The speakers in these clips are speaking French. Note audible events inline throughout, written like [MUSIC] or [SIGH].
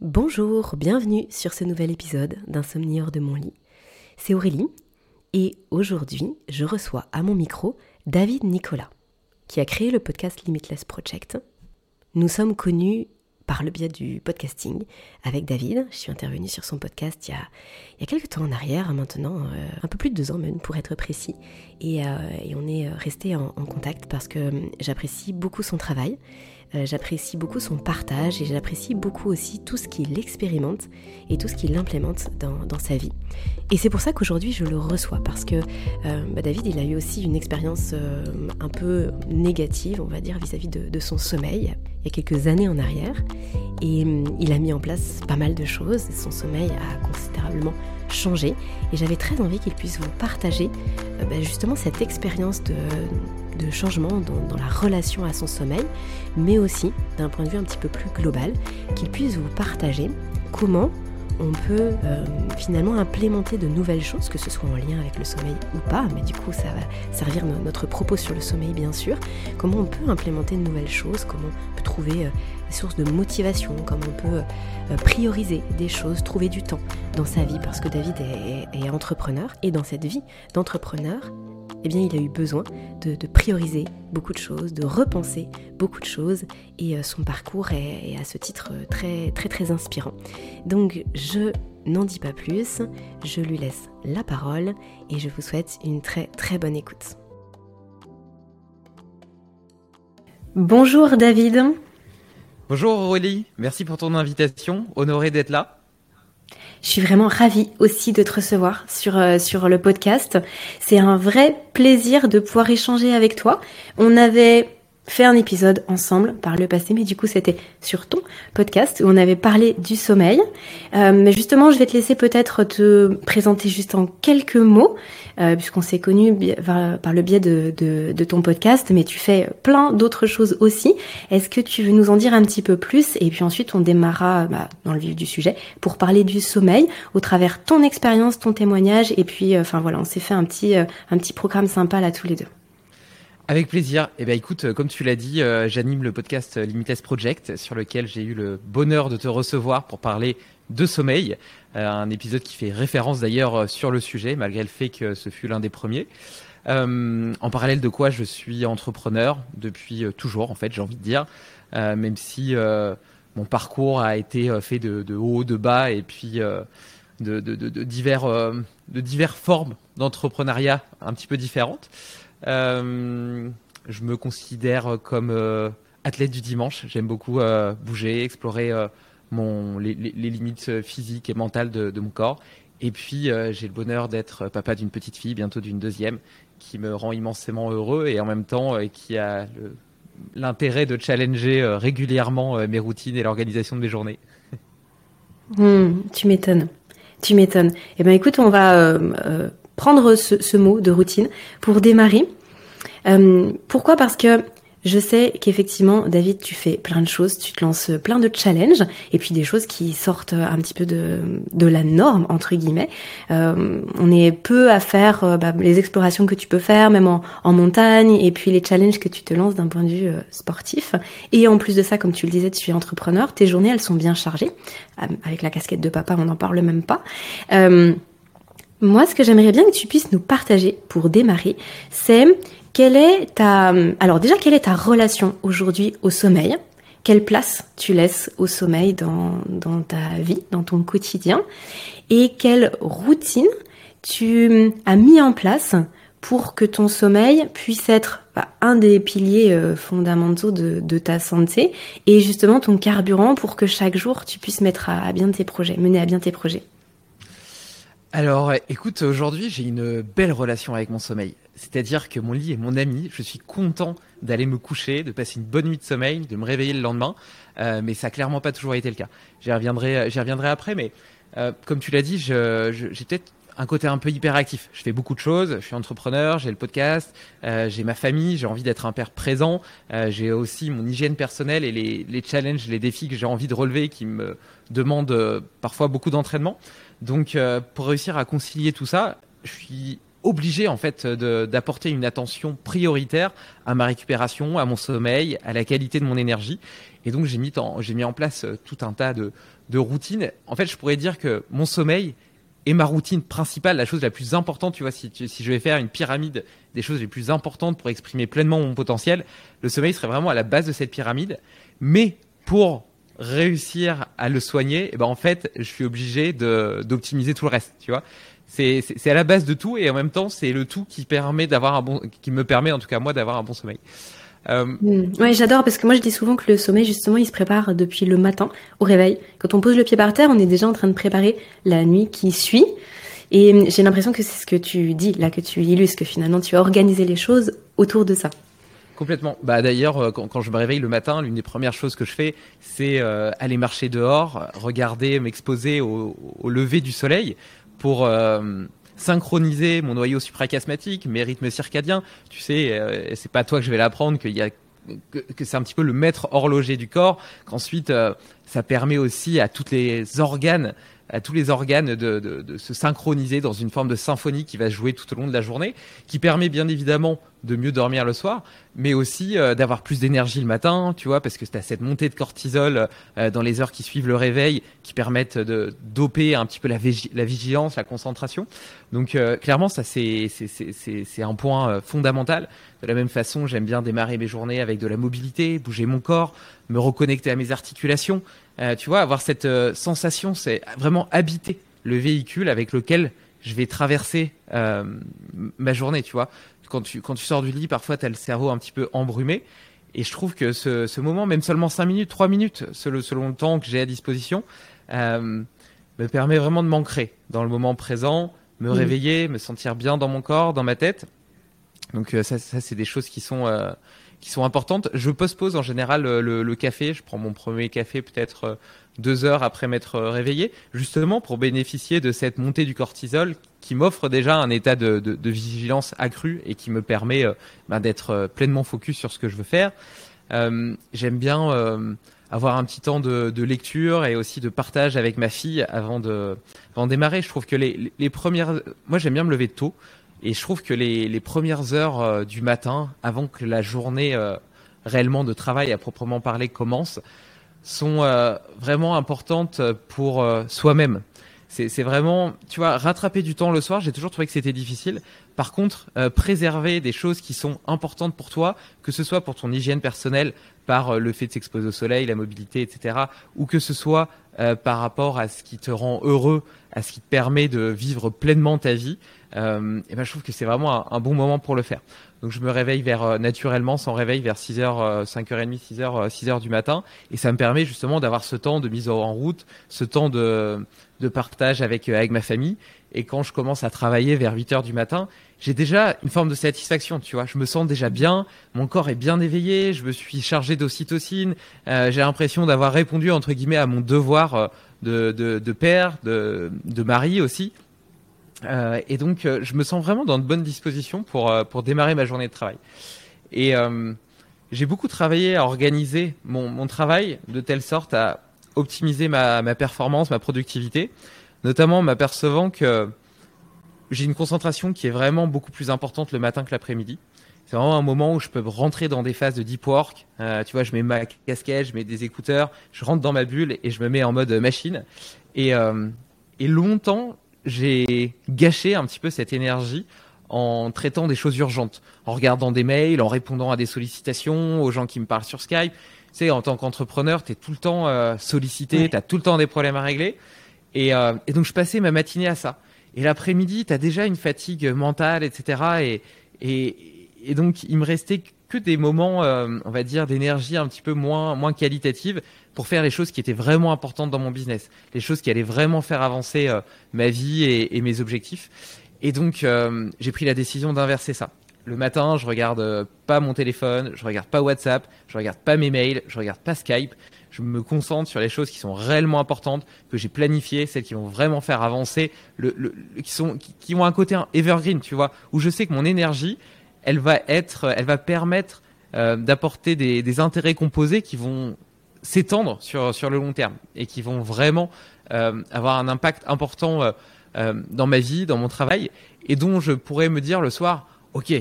Bonjour, bienvenue sur ce nouvel épisode d'Insomnie hors de mon lit. C'est Aurélie et aujourd'hui je reçois à mon micro David Nicolas qui a créé le podcast Limitless Project. Nous sommes connus par le biais du podcasting avec David. Je suis intervenue sur son podcast il y a, quelques temps en arrière, maintenant euh, un peu plus de deux ans même pour être précis. Et, euh, on est resté en, en contact parce que j'apprécie beaucoup son travail euh, j'apprécie beaucoup son partage et j'apprécie beaucoup aussi tout ce qu'il expérimente et tout ce qu'il implémente dans, sa vie. Et c'est pour ça qu'aujourd'hui je le reçois parce que euh, bah, David il a eu aussi une expérience euh, un peu négative on va dire vis-à-vis de, de, son sommeil il y a quelques années en arrière et hum, il a mis en place pas mal de choses. Son sommeil a considérablement changé et j'avais très envie qu'il puisse vous partager bah, justement cette expérience de de changement dans, la relation à son sommeil, mais aussi d'un point de vue un petit peu plus global, qu'il puisse vous partager comment on peut euh, finalement implémenter de nouvelles choses, que ce soit en lien avec le sommeil ou pas, mais du coup ça va servir notre propos sur le sommeil bien sûr, comment on peut implémenter de nouvelles choses, comment on peut trouver euh, des sources de motivation, comment on peut euh, prioriser des choses, trouver du temps dans sa vie, parce que David est entrepreneur, et dans cette vie d'entrepreneur, eh bien, il a eu besoin de, prioriser beaucoup de choses, de repenser beaucoup de choses, et euh, son parcours est, à ce titre très très très inspirant. Donc, je n'en dis pas plus, je lui laisse la parole, et je vous souhaite une très très bonne écoute. Bonjour David. Bonjour Aurélie, merci pour ton invitation, honoré d'être là. Je suis vraiment ravie aussi de te recevoir sur, euh, sur le podcast. C'est un vrai plaisir de pouvoir échanger avec toi. On avait fait un épisode ensemble par le passé, mais du coup c'était sur ton podcast où on avait parlé du sommeil. Euh, mais justement, je vais te laisser peut-être te présenter juste en quelques mots, euh, puisqu'on s'est connus par, le biais de, de, ton podcast, mais tu fais plein d'autres choses aussi. Est-ce que tu veux nous en dire un petit peu plus? Et puis ensuite, on démarrera bah, dans le vif du sujet pour parler du sommeil au travers ton expérience, ton témoignage, et puis, euh, enfin voilà, on s'est fait un petit, un petit programme sympa là tous les deux. Avec plaisir. Eh bien, écoute, euh, comme tu l'as dit, euh, j'anime le podcast euh, Limitless Project, sur lequel j'ai eu le bonheur de te recevoir pour parler de sommeil. un épisode qui fait référence d'ailleurs sur le sujet, malgré le fait que ce fut l'un des premiers. en parallèle de quoi je suis entrepreneur depuis toujours, en fait, j'ai envie de dire, même si mon parcours a été fait de, de haut, de bas, et puis de, de, de, divers, de diverses formes d'entrepreneuriat un petit peu différentes. Euh, je me considère comme euh, athlète du dimanche. J'aime beaucoup euh, bouger, explorer les, limites physiques et mentales de, mon corps. Et puis, j'ai le bonheur d'être papa d'une petite fille, bientôt d'une deuxième, qui me rend immensément heureux et en même temps qui a l'intérêt de challenger régulièrement mes routines et l'organisation de mes journées. Hmm, tu m'étonnes. Tu m'étonnes. Eh ben, écoute, on va prendre ce, mot de routine pour démarrer. Euh, pourquoi? Parce que je sais qu'effectivement, David, tu fais plein de choses, tu te lances plein de challenges, et puis des choses qui sortent un petit peu de, de la norme, entre guillemets. Euh, on est peu à faire euh, bah, les explorations que tu peux faire, même en, en, montagne, et puis les challenges que tu te lances d'un point de vue sportif. Et en plus de ça, comme tu le disais, tu es entrepreneur, tes journées, elles sont bien chargées. Avec la casquette de papa, on n'en parle même pas. Moi, ce que j'aimerais bien que tu puisses nous partager pour démarrer, c'est quelle est ta, alors déjà, quelle est ta relation aujourd'hui au sommeil? Quelle place tu laisses au sommeil dans, dans ta vie, dans ton quotidien? Et quelle routine tu as mis en place pour que ton sommeil puisse être bah, un des piliers euh, fondamentaux de, de, ta santé et justement ton carburant pour que chaque jour tu puisses mettre à bien tes projets, mener à bien tes projets? Alors, écoute, aujourd'hui, j'ai une belle relation avec mon sommeil. C'est-à-dire que mon lit est mon ami. Je suis content d'aller me coucher, de passer une bonne nuit de sommeil, de me réveiller le lendemain. Euh, mais ça n'a clairement pas toujours été le cas. J'y reviendrai, j'y reviendrai après. Mais euh, comme tu l'as dit, j'ai peut-être un côté un peu hyperactif. Je fais beaucoup de choses. Je suis entrepreneur, j'ai le podcast, euh, j'ai ma famille, j'ai envie d'être un père présent. j'ai aussi mon hygiène personnelle et les, les challenges, les défis que j'ai envie de relever qui me demandent parfois beaucoup d'entraînement. Donc, euh, pour réussir à concilier tout ça, je suis obligé en fait d'apporter une attention prioritaire à ma récupération, à mon sommeil, à la qualité de mon énergie. Et donc j'ai mis, mis en place tout un tas de, de routines. En fait, je pourrais dire que mon sommeil est ma routine principale, la chose la plus importante. Tu vois, si, si je vais faire une pyramide des choses les plus importantes pour exprimer pleinement mon potentiel, le sommeil serait vraiment à la base de cette pyramide. Mais pour réussir à le soigner, et eh ben en fait, je suis obligé d'optimiser tout le reste. Tu vois, c'est à la base de tout et en même temps, c'est le tout qui permet d'avoir un bon, qui me permet en tout cas moi d'avoir un bon sommeil. Euh... Mm. Ouais, j'adore parce que moi je dis souvent que le sommeil justement il se prépare depuis le matin au réveil. Quand on pose le pied par terre, on est déjà en train de préparer la nuit qui suit. Et j'ai l'impression que c'est ce que tu dis là, que tu illustres, que finalement tu as organisé les choses autour de ça. Complètement. Bah d'ailleurs, euh, quand, je me réveille le matin, l'une des premières choses que je fais, c'est euh, aller marcher dehors, regarder, m'exposer au, lever du soleil pour euh, synchroniser mon noyau suprachiasmatique, mes rythmes circadiens. Tu sais, c'est pas toi que je vais l'apprendre que, c'est un petit peu le maître horloger du corps. Qu'ensuite, ça permet aussi à tous les organes à tous les organes de, de, de, se synchroniser dans une forme de symphonie qui va jouer tout au long de la journée, qui permet bien évidemment de mieux dormir le soir, mais aussi euh, d'avoir plus d'énergie le matin, tu vois, parce que tu cette montée de cortisol euh, dans les heures qui suivent le réveil, qui permettent de doper un petit peu la, la vigilance, la concentration. Donc euh, clairement, ça c'est un point fondamental. De la même façon, j'aime bien démarrer mes journées avec de la mobilité, bouger mon corps, me reconnecter à mes articulations. Euh, tu vois, avoir cette euh, sensation, c'est vraiment habiter le véhicule avec lequel je vais traverser euh, ma journée, tu vois. Quand tu, quand tu sors du lit, parfois, tu as le cerveau un petit peu embrumé. Et je trouve que ce, ce moment, même seulement 5 minutes, 3 minutes, selon, le temps que j'ai à disposition, me permet vraiment de m'ancrer dans le moment présent, me réveiller, me sentir bien dans mon corps, dans ma tête. Donc ça, ça c'est des choses qui sont qui sont importantes. Je postpose en général le, café. Je prends mon premier café peut-être euh, deux heures après m'être euh, réveillé, justement pour bénéficier de cette montée du cortisol qui m'offre déjà un état de, vigilance accru et qui me permet euh, ben, d'être pleinement focus sur ce que je veux faire. J'aime bien avoir un petit temps de, lecture et aussi de partage avec ma fille avant de, avant de démarrer. Je trouve que les, les premières, moi j'aime bien me lever tôt. Et je trouve que les, les premières heures euh, du matin, avant que la journée euh, réellement de travail à proprement parler commence, sont euh, vraiment importantes pour soi-même. C'est vraiment, tu vois, rattraper du temps le soir, j'ai toujours trouvé que c'était difficile. Par contre, préserver des choses qui sont importantes pour toi, que ce soit pour ton hygiène personnelle, par le fait de s'exposer au soleil, la mobilité, etc., ou que ce soit par rapport à ce qui te rend heureux, à ce qui te permet de vivre pleinement ta vie, euh, et ben je trouve que c'est vraiment un, bon moment pour le faire. Donc je me réveille vers euh, naturellement sans réveil vers 6h, 5h30, 6h, 6h du matin et ça me permet justement d'avoir ce temps de mise en route, ce temps de, de partage avec, euh, avec ma famille. Et quand je commence à travailler vers 8h du matin, j'ai déjà une forme de satisfaction, tu vois. Je me sens déjà bien, mon corps est bien éveillé, je me suis chargé d'ocytocine, euh, j'ai l'impression d'avoir répondu entre guillemets à mon devoir de, de, de père, de, de mari aussi. Euh, et donc, euh, je me sens vraiment dans de bonnes dispositions pour, euh, pour démarrer ma journée de travail. Et j'ai beaucoup travaillé à organiser mon, mon, travail de telle sorte à optimiser ma, ma performance, ma productivité, notamment en m'apercevant que j'ai une concentration qui est vraiment beaucoup plus importante le matin que l'après-midi. C'est vraiment un moment où je peux rentrer dans des phases de deep work. Euh, tu vois, je mets ma casquette, je mets des écouteurs, je rentre dans ma bulle et je me mets en mode machine. Et, euh, et longtemps, j'ai gâché un petit peu cette énergie en traitant des choses urgentes, en regardant des mails, en répondant à des sollicitations, aux gens qui me parlent sur Skype. Tu sais, en tant qu'entrepreneur, tu es tout le temps euh, sollicité, tu as tout le temps des problèmes à régler. Et, euh, et, donc, je passais ma matinée à ça. Et l'après-midi, tu as déjà une fatigue mentale, etc. Et, donc, il me restait que des moments, euh, on va dire, d'énergie un petit peu moins, moins qualitative pour faire les choses qui étaient vraiment importantes dans mon business, les choses qui allaient vraiment faire avancer euh, ma vie et, mes objectifs. Et donc, euh, j'ai pris la décision d'inverser ça. Le matin, je regarde pas mon téléphone, je regarde pas WhatsApp, je regarde pas mes mails, je regarde pas Skype. Je me concentre sur les choses qui sont réellement importantes, que j'ai planifiées, celles qui vont vraiment faire avancer, le, qui sont, qui, ont un côté evergreen, tu vois, où je sais que mon énergie, elle va être, elle va permettre d'apporter des, intérêts composés qui vont s'étendre sur, le long terme et qui vont vraiment euh, avoir un impact important euh, euh, dans ma vie, dans mon travail, et dont je pourrais me dire le soir, ok,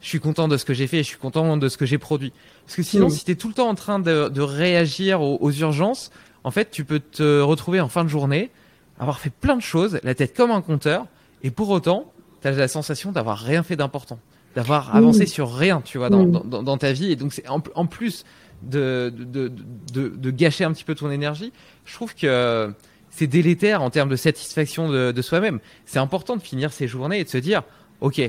je suis content de ce que j'ai fait, je suis content de ce que j'ai produit. Parce que sinon, si tu es tout le temps en train de, réagir aux, urgences, en fait, tu peux te retrouver en fin de journée, avoir fait plein de choses, la tête comme un compteur, et pour autant, tu as la sensation d'avoir rien fait d'important, d'avoir avancé sur rien, tu vois, dans, ta vie. Et donc, c'est en, plus de, de, gâcher un petit peu ton énergie, je trouve que c'est délétère en termes de satisfaction de, soi-même. C'est important de finir ses journées et de se dire, OK,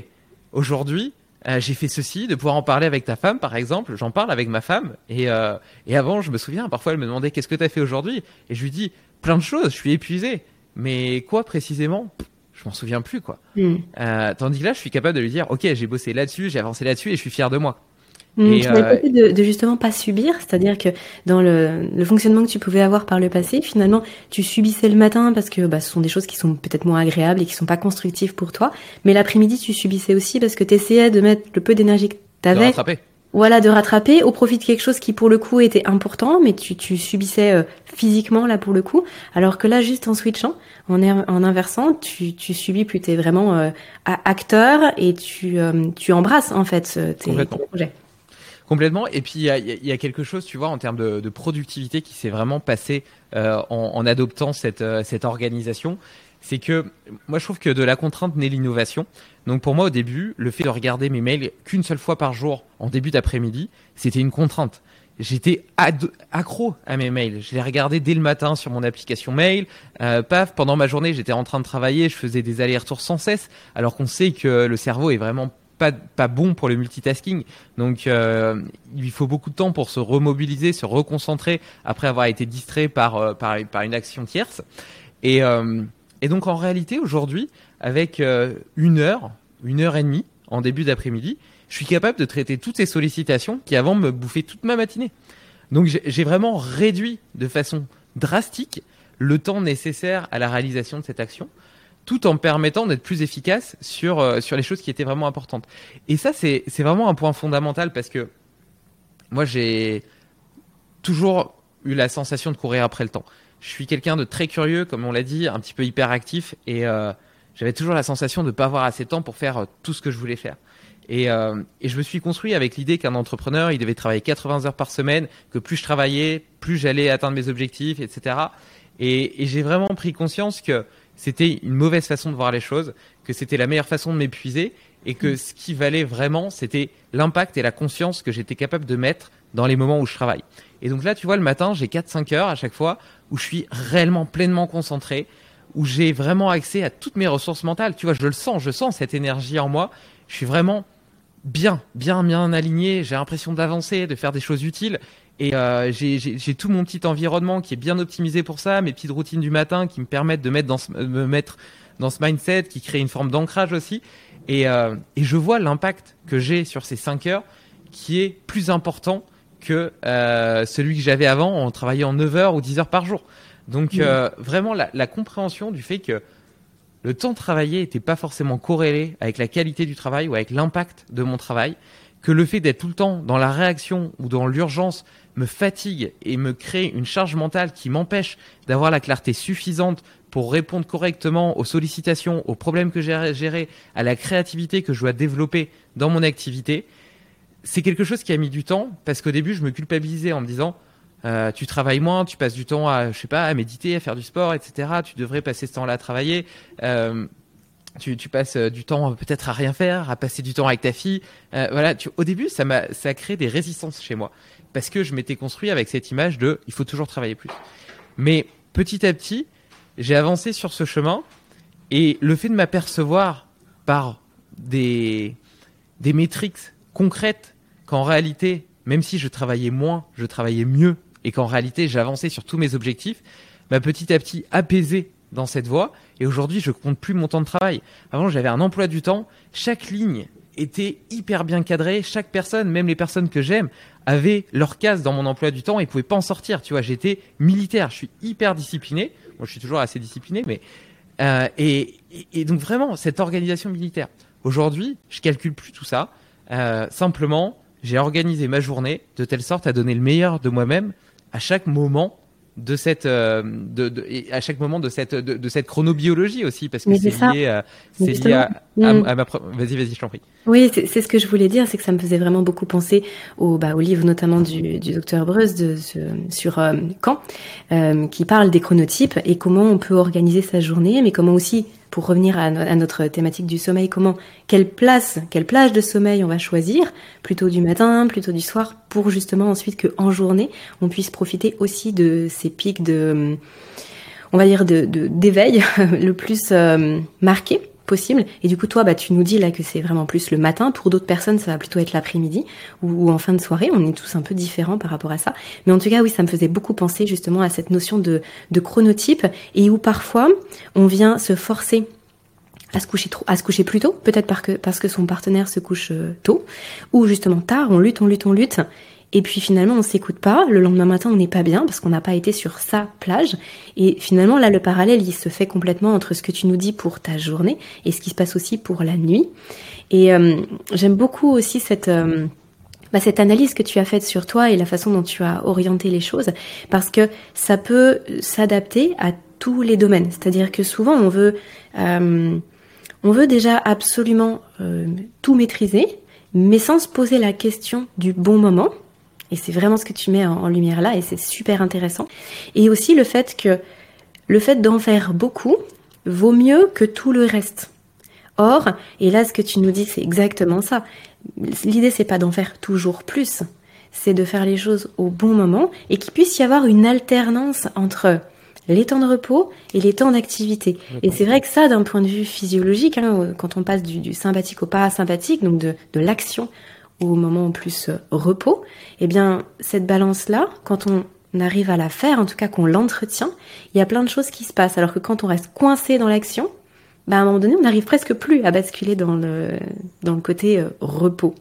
aujourd'hui, euh, j'ai fait ceci, de pouvoir en parler avec ta femme, par exemple. J'en parle avec ma femme. Et, euh, et avant, je me souviens, parfois, elle me demandait qu'est-ce que tu as fait aujourd'hui? Et je lui dis plein de choses, je suis épuisé. Mais quoi précisément? Je m'en souviens plus, quoi. Mm. Euh, tandis que là, je suis capable de lui dire, OK, j'ai bossé là-dessus, j'ai avancé là-dessus et je suis fier de moi. Mmh, et, euh, de, de, justement pas subir, c'est-à-dire que dans le, le, fonctionnement que tu pouvais avoir par le passé, finalement, tu subissais le matin parce que bah, ce sont des choses qui sont peut-être moins agréables et qui sont pas constructives pour toi, mais l'après-midi, tu subissais aussi parce que tu essayais de mettre le peu d'énergie que tu avais. Voilà, de rattraper au profit de quelque chose qui pour le coup était important, mais tu, tu subissais euh, physiquement là pour le coup, alors que là juste en switchant, en, en inversant, tu, tu subis plus, tu es vraiment euh, acteur et tu, tu embrasses en fait tes, tes projets. Complètement. Et puis il y a, quelque chose, tu vois, en termes de, de productivité qui s'est vraiment passé euh, en, en, adoptant cette, euh, cette organisation. C'est que moi je trouve que de la contrainte naît l'innovation. Donc pour moi au début, le fait de regarder mes mails qu'une seule fois par jour en début d'après-midi, c'était une contrainte. J'étais accro à mes mails. Je les regardais dès le matin sur mon application mail. Euh, paf, pendant ma journée, j'étais en train de travailler, je faisais des allers-retours sans cesse, alors qu'on sait que le cerveau est vraiment pas, bon pour le multitasking. Donc, euh, il faut beaucoup de temps pour se remobiliser, se reconcentrer après avoir été distrait par, euh, par, une action tierce. Euh, et donc, en réalité, aujourd'hui, avec une heure, une heure et demie en début d'après-midi, je suis capable de traiter toutes ces sollicitations qui avant me bouffaient toute ma matinée. Donc, j'ai vraiment réduit de façon drastique le temps nécessaire à la réalisation de cette action tout en permettant d'être plus efficace sur, euh, sur les choses qui étaient vraiment importantes. Et ça, c'est vraiment un point fondamental parce que moi, j'ai toujours eu la sensation de courir après le temps. Je suis quelqu'un de très curieux, comme on l'a dit, un petit peu hyperactif, et euh, j'avais toujours la sensation de ne pas avoir assez de temps pour faire euh, tout ce que je voulais faire. Et, et je me suis construit avec l'idée qu'un entrepreneur, il devait travailler 80 heures par semaine, que plus je travaillais, plus j'allais atteindre mes objectifs, etc. Et, et j'ai vraiment pris conscience que c'était une mauvaise façon de voir les choses, que c'était la meilleure façon de m'épuiser et que ce qui valait vraiment, c'était l'impact et la conscience que j'étais capable de mettre dans les moments où je travaille. Et donc là, tu vois, le matin, j'ai 4-5 heures à chaque fois où je suis réellement pleinement concentré, où j'ai vraiment accès à toutes mes ressources mentales. Tu vois, je le sens, je sens cette énergie en moi. Je suis vraiment bien, bien, bien aligné. J'ai l'impression d'avancer, de faire des choses utiles. Et euh, j'ai tout mon petit environnement qui est bien optimisé pour ça, mes petites routines du matin qui me permettent de mettre dans ce, me mettre dans ce mindset, qui crée une forme d'ancrage aussi. Et, euh, et, je vois l'impact que j'ai sur ces 5 heures qui est plus important que euh, celui que j'avais avant en travaillant 9 heures ou 10 heures par jour. Donc euh, vraiment la, la, compréhension du fait que le temps de travailler n'était pas forcément corrélé avec la qualité du travail ou avec l'impact de mon travail, que le fait d'être tout le temps dans la réaction ou dans l'urgence me fatigue et me crée une charge mentale qui m'empêche d'avoir la clarté suffisante pour répondre correctement aux sollicitations, aux problèmes que j'ai gérés, à la créativité que je dois développer dans mon activité, c'est quelque chose qui a mis du temps parce qu'au début je me culpabilisais en me disant euh, tu travailles moins, tu passes du temps à je sais pas à méditer, à faire du sport, etc. Tu devrais passer ce temps-là à travailler. Euh, tu, passes euh, du temps peut-être à rien faire, à passer du temps avec ta fille. Voilà, au début, ça m'a, ça a créé des résistances chez moi parce que je m'étais construit avec cette image de il faut toujours travailler plus. Mais petit à petit, j'ai avancé sur ce chemin et le fait de m'apercevoir par des des métriques concrètes qu'en réalité, même si je travaillais moins, je travaillais mieux et qu'en réalité j'avançais sur tous mes objectifs, m'a petit à petit apaisé dans cette voie. Et aujourd'hui, je compte plus mon temps de travail. Avant, j'avais un emploi du temps. Chaque ligne était hyper bien cadrée. Chaque personne, même les personnes que j'aime, avaient leur case dans mon emploi du temps et pouvaient pas en sortir. Tu vois, j'étais militaire. Je suis hyper discipliné. Moi, je suis toujours assez discipliné, mais euh, et, et, donc vraiment cette organisation militaire. Aujourd'hui, je calcule plus tout ça. Euh, simplement, j'ai organisé ma journée de telle sorte à donner le meilleur de moi-même à chaque moment de cette, euh, de, de, et à chaque moment de cette, de, de cette chronobiologie aussi, parce que c'est lié, c'est lié à, Mm. à ma. pro- Vas-y, vas-y, je t'en prie. Oui, c'est c'est ce que je voulais dire, c'est que ça me faisait vraiment beaucoup penser au, bah, au livre notamment du, du docteur Breus de, sur euh, Caen, euh, qui parle des chronotypes et comment on peut organiser sa journée, mais comment aussi, pour revenir à, no- à notre thématique du sommeil, comment quelle place, quelle plage de sommeil on va choisir, plutôt du matin, plutôt du soir, pour justement ensuite que en journée on puisse profiter aussi de ces pics de, on va dire de de- d'éveil [LAUGHS] le plus euh, marqué possible. Et du coup, toi, bah, tu nous dis là que c'est vraiment plus le matin. Pour d'autres personnes, ça va plutôt être l'après-midi ou, en fin de soirée. On est tous un peu différents par rapport à ça. Mais en tout cas, oui, ça me faisait beaucoup penser justement à cette notion de, chronotype et où parfois on vient se forcer à se coucher à se coucher plus tôt, peut-être parce que, parce que son partenaire se couche euh, tôt, ou justement tard, on lutte, on lutte, on lutte, et puis finalement on s'écoute pas, le lendemain matin on n'est pas bien parce qu'on n'a pas été sur sa plage, et finalement là le parallèle il se fait complètement entre ce que tu nous dis pour ta journée et ce qui se passe aussi pour la nuit. Et euh, j'aime beaucoup aussi cette... euh, bah, cette analyse que tu as faite sur toi et la façon dont tu as orienté les choses, parce que ça peut s'adapter à tous les domaines. C'est-à-dire que souvent on veut, euh, on veut déjà absolument euh, tout maîtriser, mais sans se poser la question du bon moment. Et c'est vraiment ce que tu mets en, en lumière là, et c'est super intéressant. Et aussi le fait que le fait d'en faire beaucoup vaut mieux que tout le reste. Or, et là ce que tu nous dis, c'est exactement ça. L'idée c'est pas d'en faire toujours plus, c'est de faire les choses au bon moment et qu'il puisse y avoir une alternance entre les temps de repos et les temps d'activité. Et c'est vrai que ça, d'un point de vue physiologique, hein, quand on passe du, du sympathique au parasympathique, donc de, de l'action au moment plus euh, repos, eh bien cette balance-là, quand on arrive à la faire, en tout cas qu'on l'entretient, il y a plein de choses qui se passent. Alors que quand on reste coincé dans l'action, bah, à un moment donné, on n'arrive presque plus à basculer dans le, dans le côté euh, repos.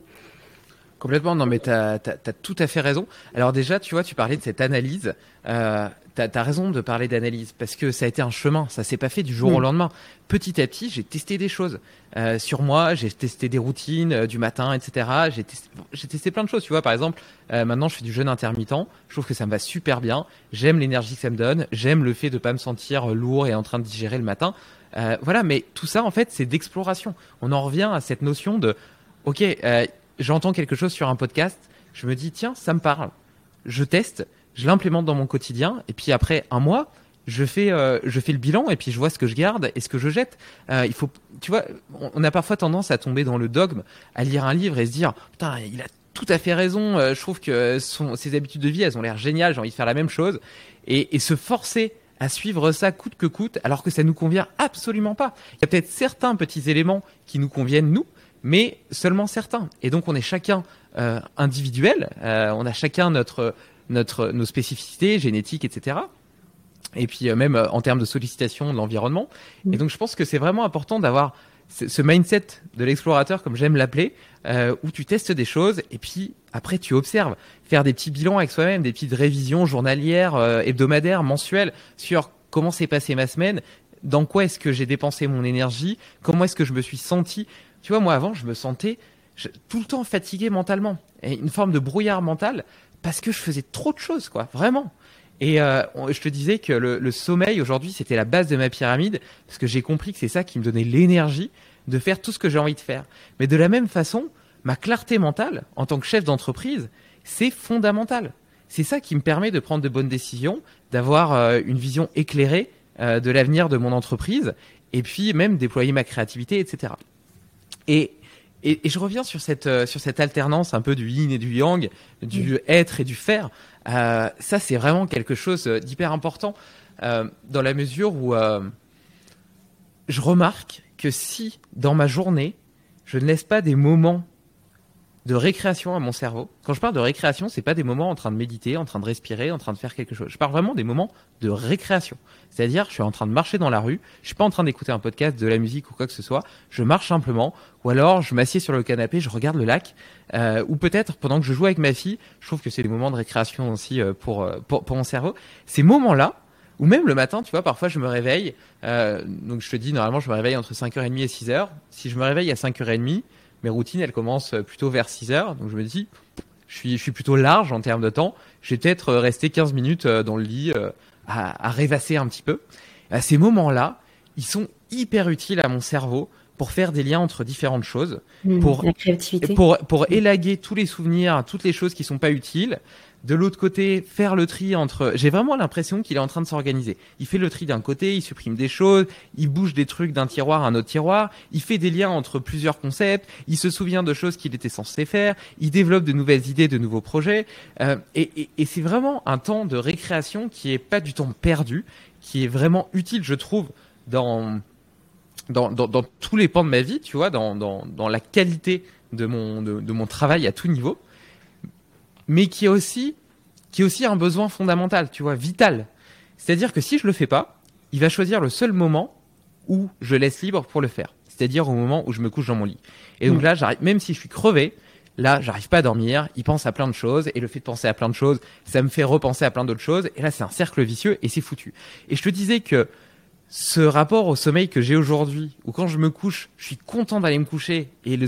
Complètement, non mais tu as, tout à fait raison. Alors déjà, tu vois, tu parlais de cette analyse. Euh, tu as, raison de parler d'analyse parce que ça a été un chemin, ça s'est pas fait du jour Mm. au lendemain. Petit à petit, j'ai testé des choses euh, sur moi, j'ai testé des routines euh, du matin, etc. J'ai testé, testé plein de choses, tu vois. Par exemple, euh, maintenant je fais du jeûne intermittent, je trouve que ça me va super bien. J'aime l'énergie que ça me donne, j'aime le fait de pas me sentir lourd et en train de digérer le matin. Euh, voilà, mais tout ça en fait c'est d'exploration. On en revient à cette notion de, ok, euh, j'entends quelque chose sur un podcast, je me dis tiens ça me parle, je teste, je l'implémente dans mon quotidien et puis après un mois je fais euh, je fais le bilan et puis je vois ce que je garde et ce que je jette. Euh, il faut tu vois on, a parfois tendance à tomber dans le dogme, à lire un livre et se dire putain il a tout à fait raison, euh, je trouve que son, ses habitudes de vie elles ont l'air géniales, j'ai envie de faire la même chose et, et se forcer à suivre ça coûte que coûte, alors que ça nous convient absolument pas. Il y a peut-être certains petits éléments qui nous conviennent nous, mais seulement certains. Et donc on est chacun euh, individuel, euh, on a chacun notre notre nos spécificités génétiques, etc. Et puis euh, même euh, en termes de sollicitation de l'environnement. Mm. Et donc je pense que c'est vraiment important d'avoir ce, ce mindset de l'explorateur, comme j'aime l'appeler, euh, où tu testes des choses et puis après tu observes, faire des petits bilans avec soi-même, des petites révisions journalières, euh, hebdomadaires, mensuelles sur comment s'est passée ma semaine, dans quoi est-ce que j'ai dépensé mon énergie, comment est-ce que je me suis senti. Tu vois, moi avant, je me sentais tout le temps fatigué mentalement, une forme de brouillard mental parce que je faisais trop de choses, quoi, vraiment. Et euh, je te disais que le, le sommeil aujourd'hui, c'était la base de ma pyramide parce que j'ai compris que c'est ça qui me donnait l'énergie de faire tout ce que j'ai envie de faire. Mais de la même façon, ma clarté mentale en tant que chef d'entreprise, c'est fondamental. C'est ça qui me permet de prendre de bonnes décisions, d'avoir euh, une vision éclairée euh, de l'avenir de mon entreprise, et puis même déployer ma créativité, etc. Et, et, et je reviens sur cette, euh, sur cette alternance un peu du yin et du yang, du être et du faire. Euh, ça, c'est vraiment quelque chose d'hyper important euh, dans la mesure où euh, je remarque que si dans ma journée, je ne laisse pas des moments de récréation à mon cerveau. Quand je parle de récréation, c'est pas des moments en train de méditer, en train de respirer, en train de faire quelque chose. Je parle vraiment des moments de récréation. C'est-à-dire, je suis en train de marcher dans la rue, je suis pas en train d'écouter un podcast, de la musique ou quoi que ce soit. Je marche simplement, ou alors je m'assieds sur le canapé, je regarde le lac, euh, ou peut-être pendant que je joue avec ma fille. Je trouve que c'est des moments de récréation aussi euh, pour, euh, pour pour mon cerveau. Ces moments-là, ou même le matin, tu vois, parfois je me réveille. euh, donc je te dis, normalement, je me réveille entre 5h30 et 6h. Si je me réveille à 5h30, mes routines, elles commencent plutôt vers 6 heures. Donc je me dis, je suis, je suis plutôt large en termes de temps, je vais peut-être rester 15 minutes dans le lit à, à rêvasser un petit peu. À ces moments-là, ils sont hyper utiles à mon cerveau pour faire des liens entre différentes choses, mmh, pour, pour, pour élaguer tous les souvenirs, toutes les choses qui sont pas utiles. De l'autre côté, faire le tri entre. J'ai vraiment l'impression qu'il est en train de s'organiser. Il fait le tri d'un côté, il supprime des choses, il bouge des trucs d'un tiroir à un autre tiroir, il fait des liens entre plusieurs concepts, il se souvient de choses qu'il était censé faire, il développe de nouvelles idées, de nouveaux projets. Euh, et, et, et c'est vraiment un temps de récréation qui est pas du temps perdu, qui est vraiment utile, je trouve, dans dans, dans, tous les pans de ma vie, tu vois, dans, dans, dans la qualité de mon, de, mon travail à tout niveau, mais qui est aussi, qui est aussi un besoin fondamental, tu vois, vital. C'est-à-dire que si je le fais pas, il va choisir le seul moment où je laisse libre pour le faire. C'est-à-dire au moment où je me couche dans mon lit. Et donc mmh. là, j'arrive, même si je suis crevé, là, j'arrive pas à dormir, il pense à plein de choses, et le fait de penser à plein de choses, ça me fait repenser à plein d'autres choses, et là, c'est un cercle vicieux, et c'est foutu. Et je te disais que ce rapport au sommeil que j'ai aujourd'hui, où quand je me couche, je suis content d'aller me coucher et le,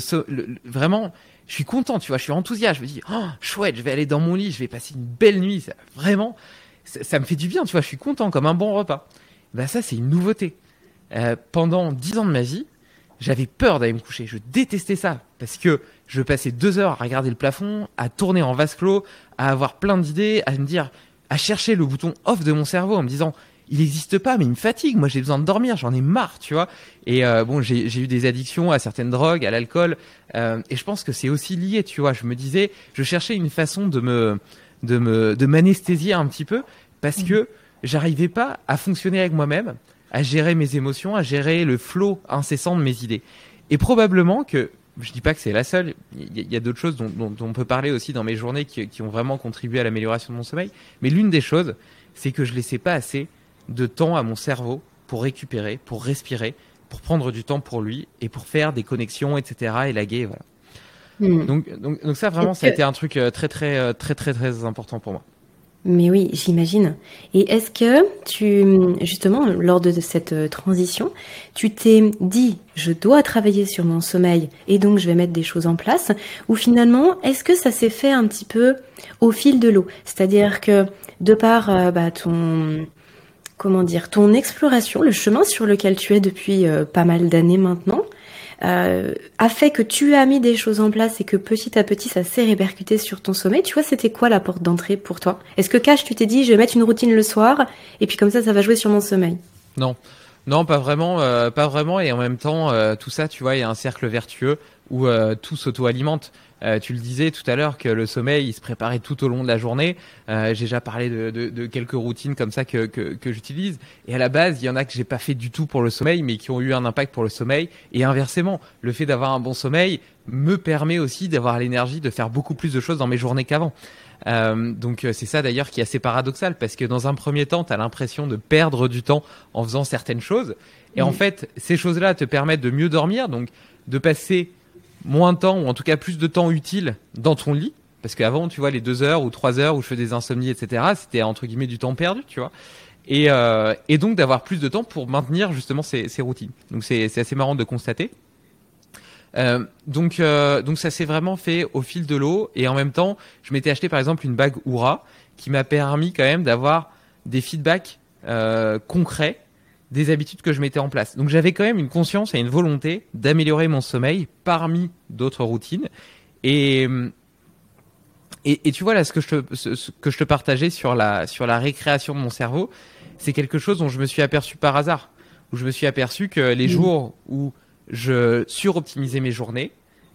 vraiment, je suis content, tu vois, je suis enthousiaste, je me dis, oh, chouette, je vais aller dans mon lit, je vais passer une belle nuit, vraiment, ça, me fait du bien, tu vois, je suis content comme un bon repas. Ben ça, c'est une nouveauté. Euh, pendant dix ans de ma vie, j'avais peur d'aller me coucher, je détestais ça parce que je passais deux heures à regarder le plafond, à tourner en vase clos, à avoir plein d'idées, à me dire, à chercher le bouton off de mon cerveau en me disant il n'existe pas, mais il me fatigue. Moi, j'ai besoin de dormir, j'en ai marre, tu vois. Et euh, bon, j'ai eu des addictions à certaines drogues, à l'alcool, euh, et je pense que c'est aussi lié, tu vois. Je me disais, je cherchais une façon de me, de me, de m'anesthésier un petit peu, parce mmh. que j'arrivais pas à fonctionner avec moi-même, à gérer mes émotions, à gérer le flot incessant de mes idées. Et probablement que je dis pas que c'est la seule. Il y a, d'autres choses dont, dont, on peut parler aussi dans mes journées qui, qui ont vraiment contribué à l'amélioration de mon sommeil. Mais l'une des choses, c'est que je laissais pas assez de temps à mon cerveau pour récupérer, pour respirer, pour prendre du temps pour lui et pour faire des connexions, etc. et laguer. Voilà. Hmm. Donc, donc, donc, ça vraiment, ça a été un truc euh, très, très, euh, très, très, très important pour moi. Mais oui, j'imagine. Et est-ce que tu, justement, lors de cette euh, transition, tu t'es dit, je dois travailler sur mon sommeil et donc je vais mettre des choses en place, ou finalement, est-ce que ça s'est fait un petit peu au fil de l'eau? C'est-à-dire que de par bah, ton, comment dire, ton exploration, le chemin sur lequel tu es depuis euh, pas mal d'années maintenant, euh, a fait que tu as mis des choses en place et que petit à petit ça s'est répercuté sur ton sommeil. Tu vois, c'était quoi la porte d'entrée pour toi? Est-ce que Cash, tu t'es dit, je vais mettre une routine le soir et puis comme ça, ça va jouer sur mon sommeil? Non. Non, pas vraiment, euh, pas vraiment. Et en même temps, tout ça, tu vois, il y a un cercle vertueux où tout s'auto-alimente. Euh, tu le disais tout à l'heure que le sommeil, il se préparait tout au long de la journée. Euh, j'ai déjà parlé de, de, de, quelques routines comme ça que, que, que j'utilise. Et à la base, il y en a que j'ai pas fait du tout pour le sommeil, mais qui ont eu un impact pour le sommeil. Et inversement, le fait d'avoir un bon sommeil me permet aussi d'avoir l'énergie de faire beaucoup plus de choses dans mes journées qu'avant. Euh, donc c'est ça d'ailleurs qui est assez paradoxal parce que dans un premier temps, tu as l'impression de perdre du temps en faisant certaines choses. Et en fait, ces choses-là te permettent de mieux dormir, donc de passer moins de temps, ou en tout cas plus de temps utile dans ton lit. Parce qu'avant, tu vois, les deux heures ou trois heures où je fais des insomnies, etc., c'était entre guillemets du temps perdu, tu vois. Et, euh, et donc d'avoir plus de temps pour maintenir justement ces, ces routines. Donc c'est assez marrant de constater. Euh, donc, euh, donc ça s'est vraiment fait au fil de l'eau et en même temps, je m'étais acheté par exemple une bague Oura qui m'a permis quand même d'avoir des feedbacks euh, concrets des habitudes que je mettais en place. Donc j'avais quand même une conscience et une volonté d'améliorer mon sommeil parmi d'autres routines. Et, et, et, tu vois là ce que je te, ce, que je te partageais sur la, sur la récréation de mon cerveau, c'est quelque chose dont je me suis aperçu par hasard, où je me suis aperçu que les mmh. jours où je suroptimisais mes journées,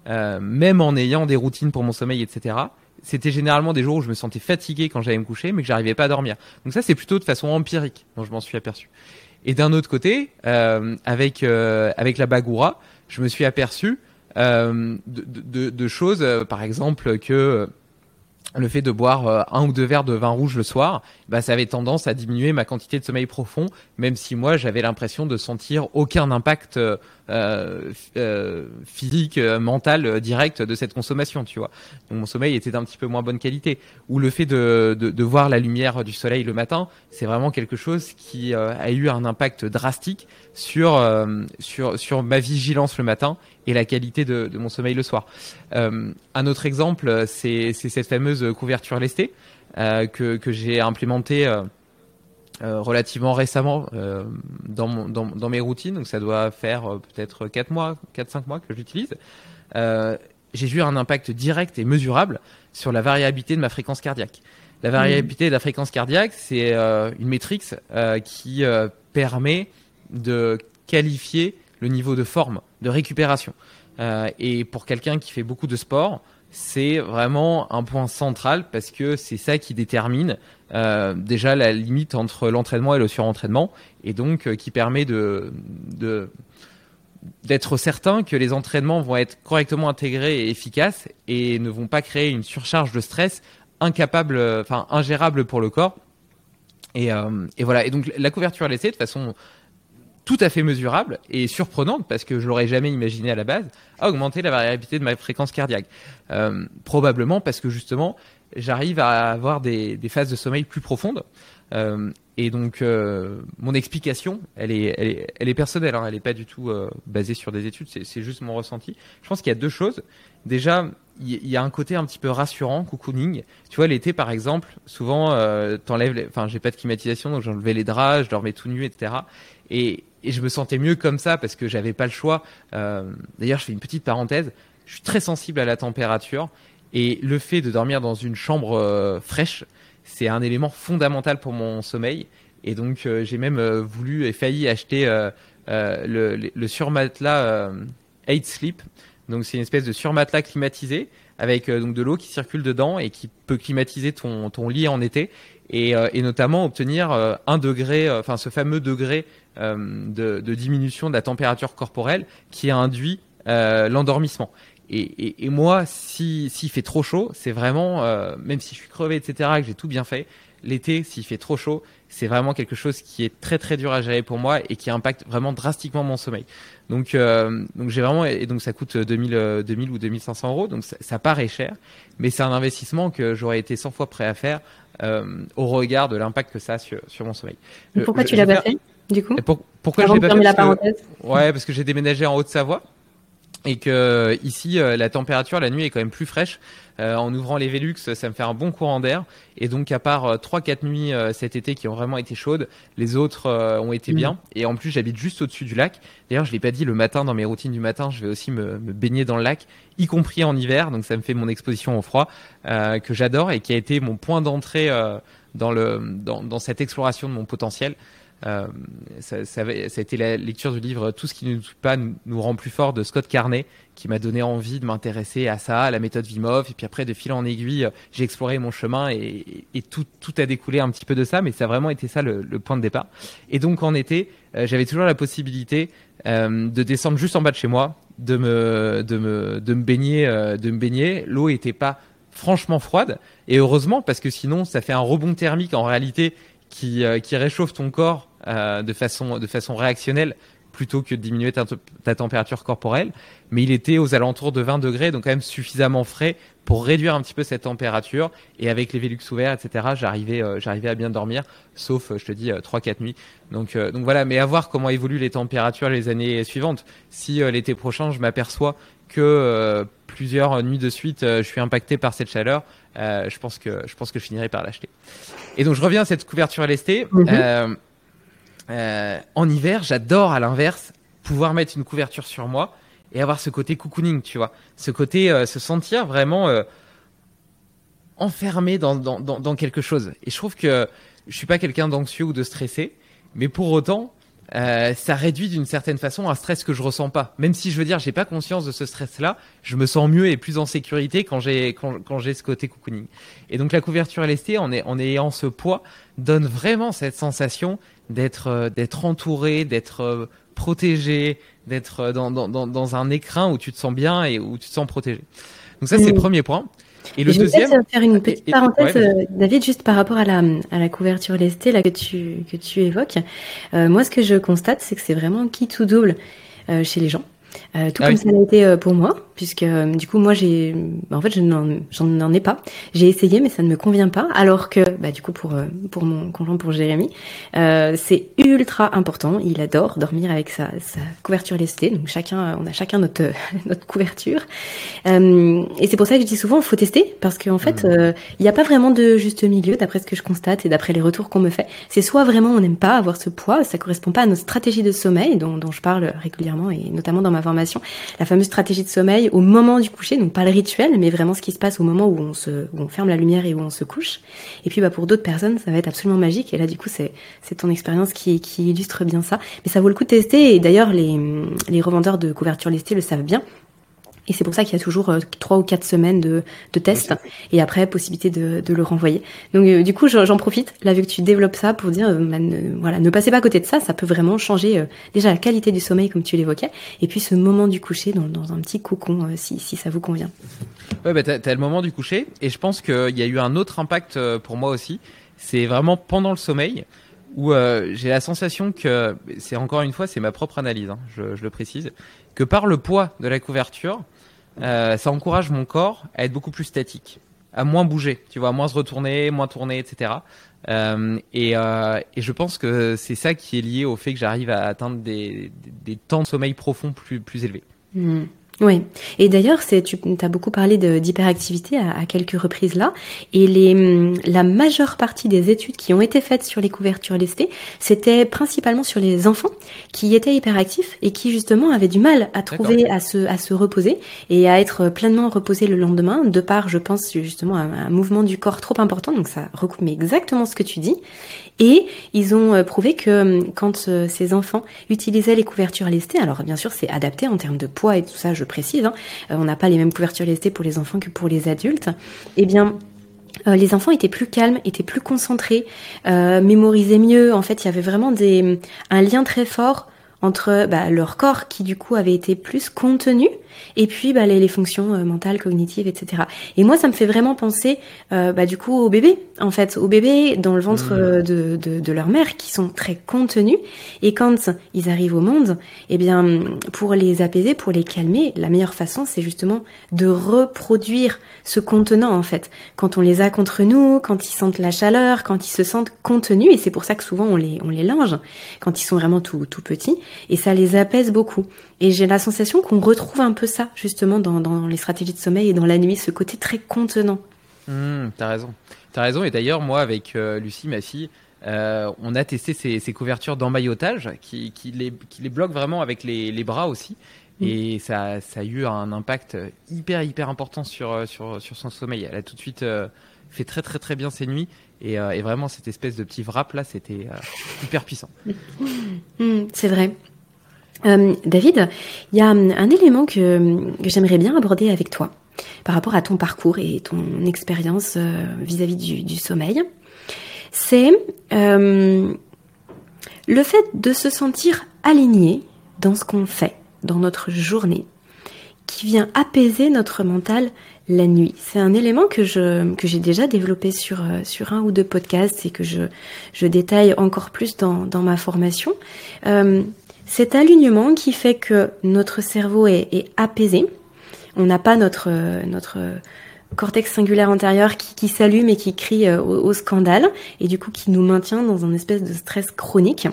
euh, même en ayant des routines pour mon sommeil, etc., c'était généralement des jours où je me sentais fatigué quand j'allais me coucher, mais que j'arrivais pas à dormir. Donc ça, c'est plutôt de façon empirique dont je m'en suis aperçu. Et d'un autre côté, euh, avec euh, avec la bagoura, je me suis aperçu euh, de, de, de, choses, euh, par exemple que le fait de boire euh, un ou deux verres de vin rouge le soir, bah, ça avait tendance à diminuer ma quantité de sommeil profond, même si moi j'avais l'impression de sentir aucun impact euh, euh, physique, euh, mental direct de cette consommation, tu vois. Donc mon sommeil était d'un petit peu moins bonne qualité. Ou le fait de, de, de voir la lumière du soleil le matin, c'est vraiment quelque chose qui a eu un impact drastique sur sur sur ma vigilance le matin et la qualité de, mon sommeil le soir. un autre exemple, c'est cette fameuse couverture lestée que, que j'ai implémentée relativement récemment dans, dans, mes routines. Donc ça doit faire peut-être 4 mois, 4-5 mois que j'utilise. j'ai vu un impact direct et mesurable sur la variabilité de ma fréquence cardiaque. La variabilité de la fréquence cardiaque, c'est euh, une métrique euh, qui euh, permet de qualifier le niveau de forme, de récupération. et pour quelqu'un qui fait beaucoup de sport, c'est vraiment un point central parce que c'est ça qui détermine déjà la limite entre l'entraînement et le surentraînement et donc qui permet de, d'être certain que les entraînements vont être correctement intégrés et efficaces et ne vont pas créer une surcharge de stress incapable, enfin ingérable pour le corps. Et, euh, voilà. Et donc la couverture laissée de façon tout à fait mesurable et surprenante parce que je l'aurais jamais imaginé à la base, a augmenté la variabilité de ma fréquence cardiaque. Euh, probablement parce que justement j'arrive à avoir des, phases de sommeil plus profondes. Euh, et donc, euh, mon explication, elle est, elle est, elle est personnelle, hein, elle n'est pas du tout euh, basée sur des études, c'est juste mon ressenti. Je pense qu'il y a deux choses. Déjà, il y, a un côté un petit peu rassurant, cocooning. Tu vois, l'été, par exemple, souvent, euh, t'enlèves, enfin, j'ai pas de climatisation, donc j'enlevais les draps, je dormais tout nu, etc. Et, je me sentais mieux comme ça parce que j'avais pas le choix. D'ailleurs, je fais une petite parenthèse. Je suis très sensible à la température et le fait de dormir dans une chambre fraîche, c'est un élément fondamental pour mon sommeil. Et donc, euh, j'ai même euh, voulu et failli acheter euh, le, surmatelas 8 Sleep. Donc, c'est une espèce de surmatelas climatisé avec donc de l'eau qui circule dedans et qui peut climatiser ton, lit en été et, notamment obtenir un degré, enfin ce fameux degré de, de, diminution de la température corporelle qui induit l'endormissement. Et, moi, s'il fait trop chaud, c'est vraiment, euh, même si je suis crevé, etc., que j'ai tout bien fait, l'été, s'il fait trop chaud, c'est vraiment quelque chose qui est très très dur à gérer pour moi et qui impacte vraiment drastiquement mon sommeil. Donc, euh, donc j'ai vraiment, et donc ça coûte 2000, 2000 ou 2500 euros, donc ça, paraît cher, mais c'est un investissement que j'aurais été 100 fois prêt à faire euh, au regard de l'impact que ça a sur, mon sommeil. pourquoi tu l'as pas fait du coup? Pourquoi je l'ai pas fait? la Ouais, parce que j'ai déménagé en Haute-Savoie et que ici euh, la température la nuit est quand même plus fraîche. Euh, en ouvrant les Velux, ça me fait un bon courant d'air. Et donc à part euh, trois 4 quatre nuits cet été qui ont vraiment été chaudes, les autres ont été mmh. bien. Et en plus j'habite juste au-dessus du lac. D'ailleurs je l'ai pas dit le matin dans mes routines du matin, je vais aussi me, me, baigner dans le lac, y compris en hiver. Donc ça me fait mon exposition au froid que j'adore et qui a été mon point d'entrée dans le dans, dans cette exploration de mon potentiel. Euh, ça, ça, ça, a été la lecture du livre Tout ce qui ne nous pas nous, rend plus fort de Scott Carney, qui m'a donné envie de m'intéresser à ça, à la méthode Vimov. Et puis après, de fil en aiguille, j'ai exploré mon chemin et, tout, tout a découlé un petit peu de ça, mais ça a vraiment été ça le, le point de départ. Et donc en été, euh, j'avais toujours la possibilité euh, de descendre juste en bas de chez moi, de me, de me, de me baigner, euh, de me baigner. L'eau était pas franchement froide et heureusement parce que sinon ça fait un rebond thermique en réalité qui, euh, qui réchauffe ton corps euh, de, façon, de façon réactionnelle plutôt que de diminuer ta, température corporelle. Mais il était aux alentours de 20 degrés, donc quand même suffisamment frais pour réduire un petit peu cette température. Et avec les Velux ouverts, etc., j'arrivais, euh, j'arrivais à bien dormir, sauf, je te dis, trois 3-4 nuits. Donc, donc voilà, mais à voir comment évoluent les températures les années suivantes. Si l'été prochain, je m'aperçois que plusieurs nuits de suite, je suis impacté par cette chaleur, euh, je pense que je pense que je finirai par l'acheter. Et donc je reviens à cette couverture lestée. Mhm. Euh, euh, en hiver, j'adore à l'inverse pouvoir mettre une couverture sur moi et avoir ce côté cocooning, tu vois, ce côté se sentir vraiment enfermé dans, dans, dans, dans, quelque chose. Et je trouve que je suis pas quelqu'un d'anxieux ou de stressé, mais pour autant, euh, ça réduit d'une certaine façon un stress que je ressens pas. Même si je veux dire, j'ai pas conscience de ce stress-là, je me sens mieux et plus en sécurité quand j'ai quand, quand j'ai ce côté cocooning. Et donc la couverture LST, en, est, en ayant ce poids, donne vraiment cette sensation d'être euh, d'être entouré, d'être euh, protégé, d'être dans, dans, dans, dans un écrin où tu te sens bien et où tu te sens protégé. Donc ça, c'est le premier point. Et le je deuxième. Je faire une petite parenthèse, euh, David, juste par rapport à la, à la couverture lestée là, que, tu, que tu évoques. Euh, moi, ce que je constate, c'est que c'est vraiment qui tout double euh, chez les gens. Tout ah comme ça a été pour moi. puisque euh, du coup moi j'ai, en fait je n'en ai pas. J'ai essayé mais ça ne me convient pas. Alors que bah, du coup pour euh, pour mon conjoint pour Jérémy, euh, c'est ultra important. Il adore dormir avec sa, sa couverture lestée. Donc chacun, on a chacun notre [LAUGHS] notre couverture. et c'est pour ça que je dis souvent, faut tester parce qu'en fait mmh. il n'y a pas vraiment de juste milieu d'après ce que je constate et d'après les retours qu'on me fait. C'est soit vraiment on n'aime pas avoir ce poids, ça correspond pas à notre stratégie de sommeil dont, dont je parle régulièrement et notamment dans ma formation, la fameuse stratégie de sommeil au moment du coucher, donc pas le rituel, mais vraiment ce qui se passe au moment où on se, ferme la lumière et où on se couche. Et puis bah pour d'autres personnes, ça va être absolument magique. Et là du coup c'est ton expérience qui qui illustre bien ça. Mais ça vaut le coup de tester. Et d'ailleurs les les revendeurs de couverture listée le savent bien. Et c'est pour ça qu'il y a toujours euh, trois ou quatre semaines de, de tests et après possibilité de, de le renvoyer. Donc euh, du coup, j'en profite, là vu que tu développes ça pour dire, euh, bah, ne, voilà, ne passez pas à côté de ça, ça peut vraiment changer déjà la qualité du sommeil comme tu l'évoquais, et puis ce moment du coucher dans, dans un petit cocon si, si ça vous convient. Ouais, bah t'as as le moment du coucher, et je pense qu'il y a eu un autre impact pour moi aussi. C'est vraiment pendant le sommeil où j'ai la sensation que c'est encore une fois, c'est ma propre analyse, hein, je, je le précise, que par le poids de la couverture, euh, ça encourage mon corps à être beaucoup plus statique, à moins bouger, tu vois, à moins se retourner, moins tourner, etc. Euh, et, euh, et, je pense que c'est ça qui est lié au fait que j'arrive à atteindre des, temps de sommeil profond plus, plus élevés. Mmh. Oui, et d'ailleurs, c'est tu as beaucoup parlé d'hyperactivité à, à, quelques reprises là, et les, hum, la majeure partie des études qui ont été faites sur les couvertures lestées, c'était principalement sur les enfants qui étaient hyperactifs et qui justement avaient du mal à trouver à se, à se reposer et à être pleinement reposés le lendemain, de par, je pense justement, un, un mouvement du corps trop important. Donc ça recoupe exactement ce que tu dis. Et ils ont euh, prouvé que hum, quand euh, ces enfants utilisaient les couvertures lestées, alors bien sûr c'est adapté en termes de poids et tout ça, je précise, hein, euh, on n'a pas les mêmes couvertures lestées pour les enfants que pour les adultes, eh bien les enfants étaient plus calmes, étaient plus concentrés, mémorisaient mieux. En fait, il y avait vraiment des, un lien très fort entre bah, leur corps qui du coup avait été plus contenu et puis bah, les, les fonctions euh, mentales, cognitives, etc. Et moi, ça me fait vraiment penser euh, bah, du coup aux bébés, en fait, aux bébés dans le ventre mmh. euh, de, de, de, leur mère qui sont très contenus et quand ils arrivent au monde, eh bien pour les apaiser, pour les calmer, la meilleure façon, c'est justement de reproduire ce contenant en fait. Quand on les a contre nous, quand ils sentent la chaleur, quand ils se sentent contenus, et c'est pour ça que souvent on les on les linge quand ils sont vraiment tout tout petits, et ça les apaise beaucoup. Et j'ai la sensation qu'on retrouve un peu ça, justement, dans, dans, les stratégies de sommeil et dans la nuit, ce côté très contenant. Mmh, t'as raison. T'as raison. Et d'ailleurs, moi, avec euh, Lucie, ma fille, euh, on a testé ces, ces couvertures d'emmaillotage qui, qui, les, qui les bloquent vraiment avec les, les bras aussi. Mmh. Et ça, ça, a eu un impact hyper, hyper important sur, euh, sur, sur son sommeil. Elle a tout de suite euh, fait très, très, très bien ses nuits. Et, euh, et vraiment, cette espèce de petit wrap là, c'était hyper puissant. [LAUGHS] Mmh, c'est vrai. Euh, David, il y a hum, un élément que, que j'aimerais bien aborder avec toi par rapport à ton parcours et ton expérience euh, vis-à-vis du, sommeil. C'est euh, le fait de se sentir aligné dans ce qu'on fait, dans notre journée, qui vient apaiser notre mental la nuit. C'est un élément que je que j'ai déjà développé sur euh, sur un ou deux podcasts et que je je détaille encore plus dans dans ma formation. Euh, cet alignement qui fait que notre cerveau est, est apaisé. On n'a pas notre, notre cortex singulaire antérieur qui, qui s'allume et qui crie euh, au, au, scandale, et du coup qui nous maintient dans un espèce de stress chronique,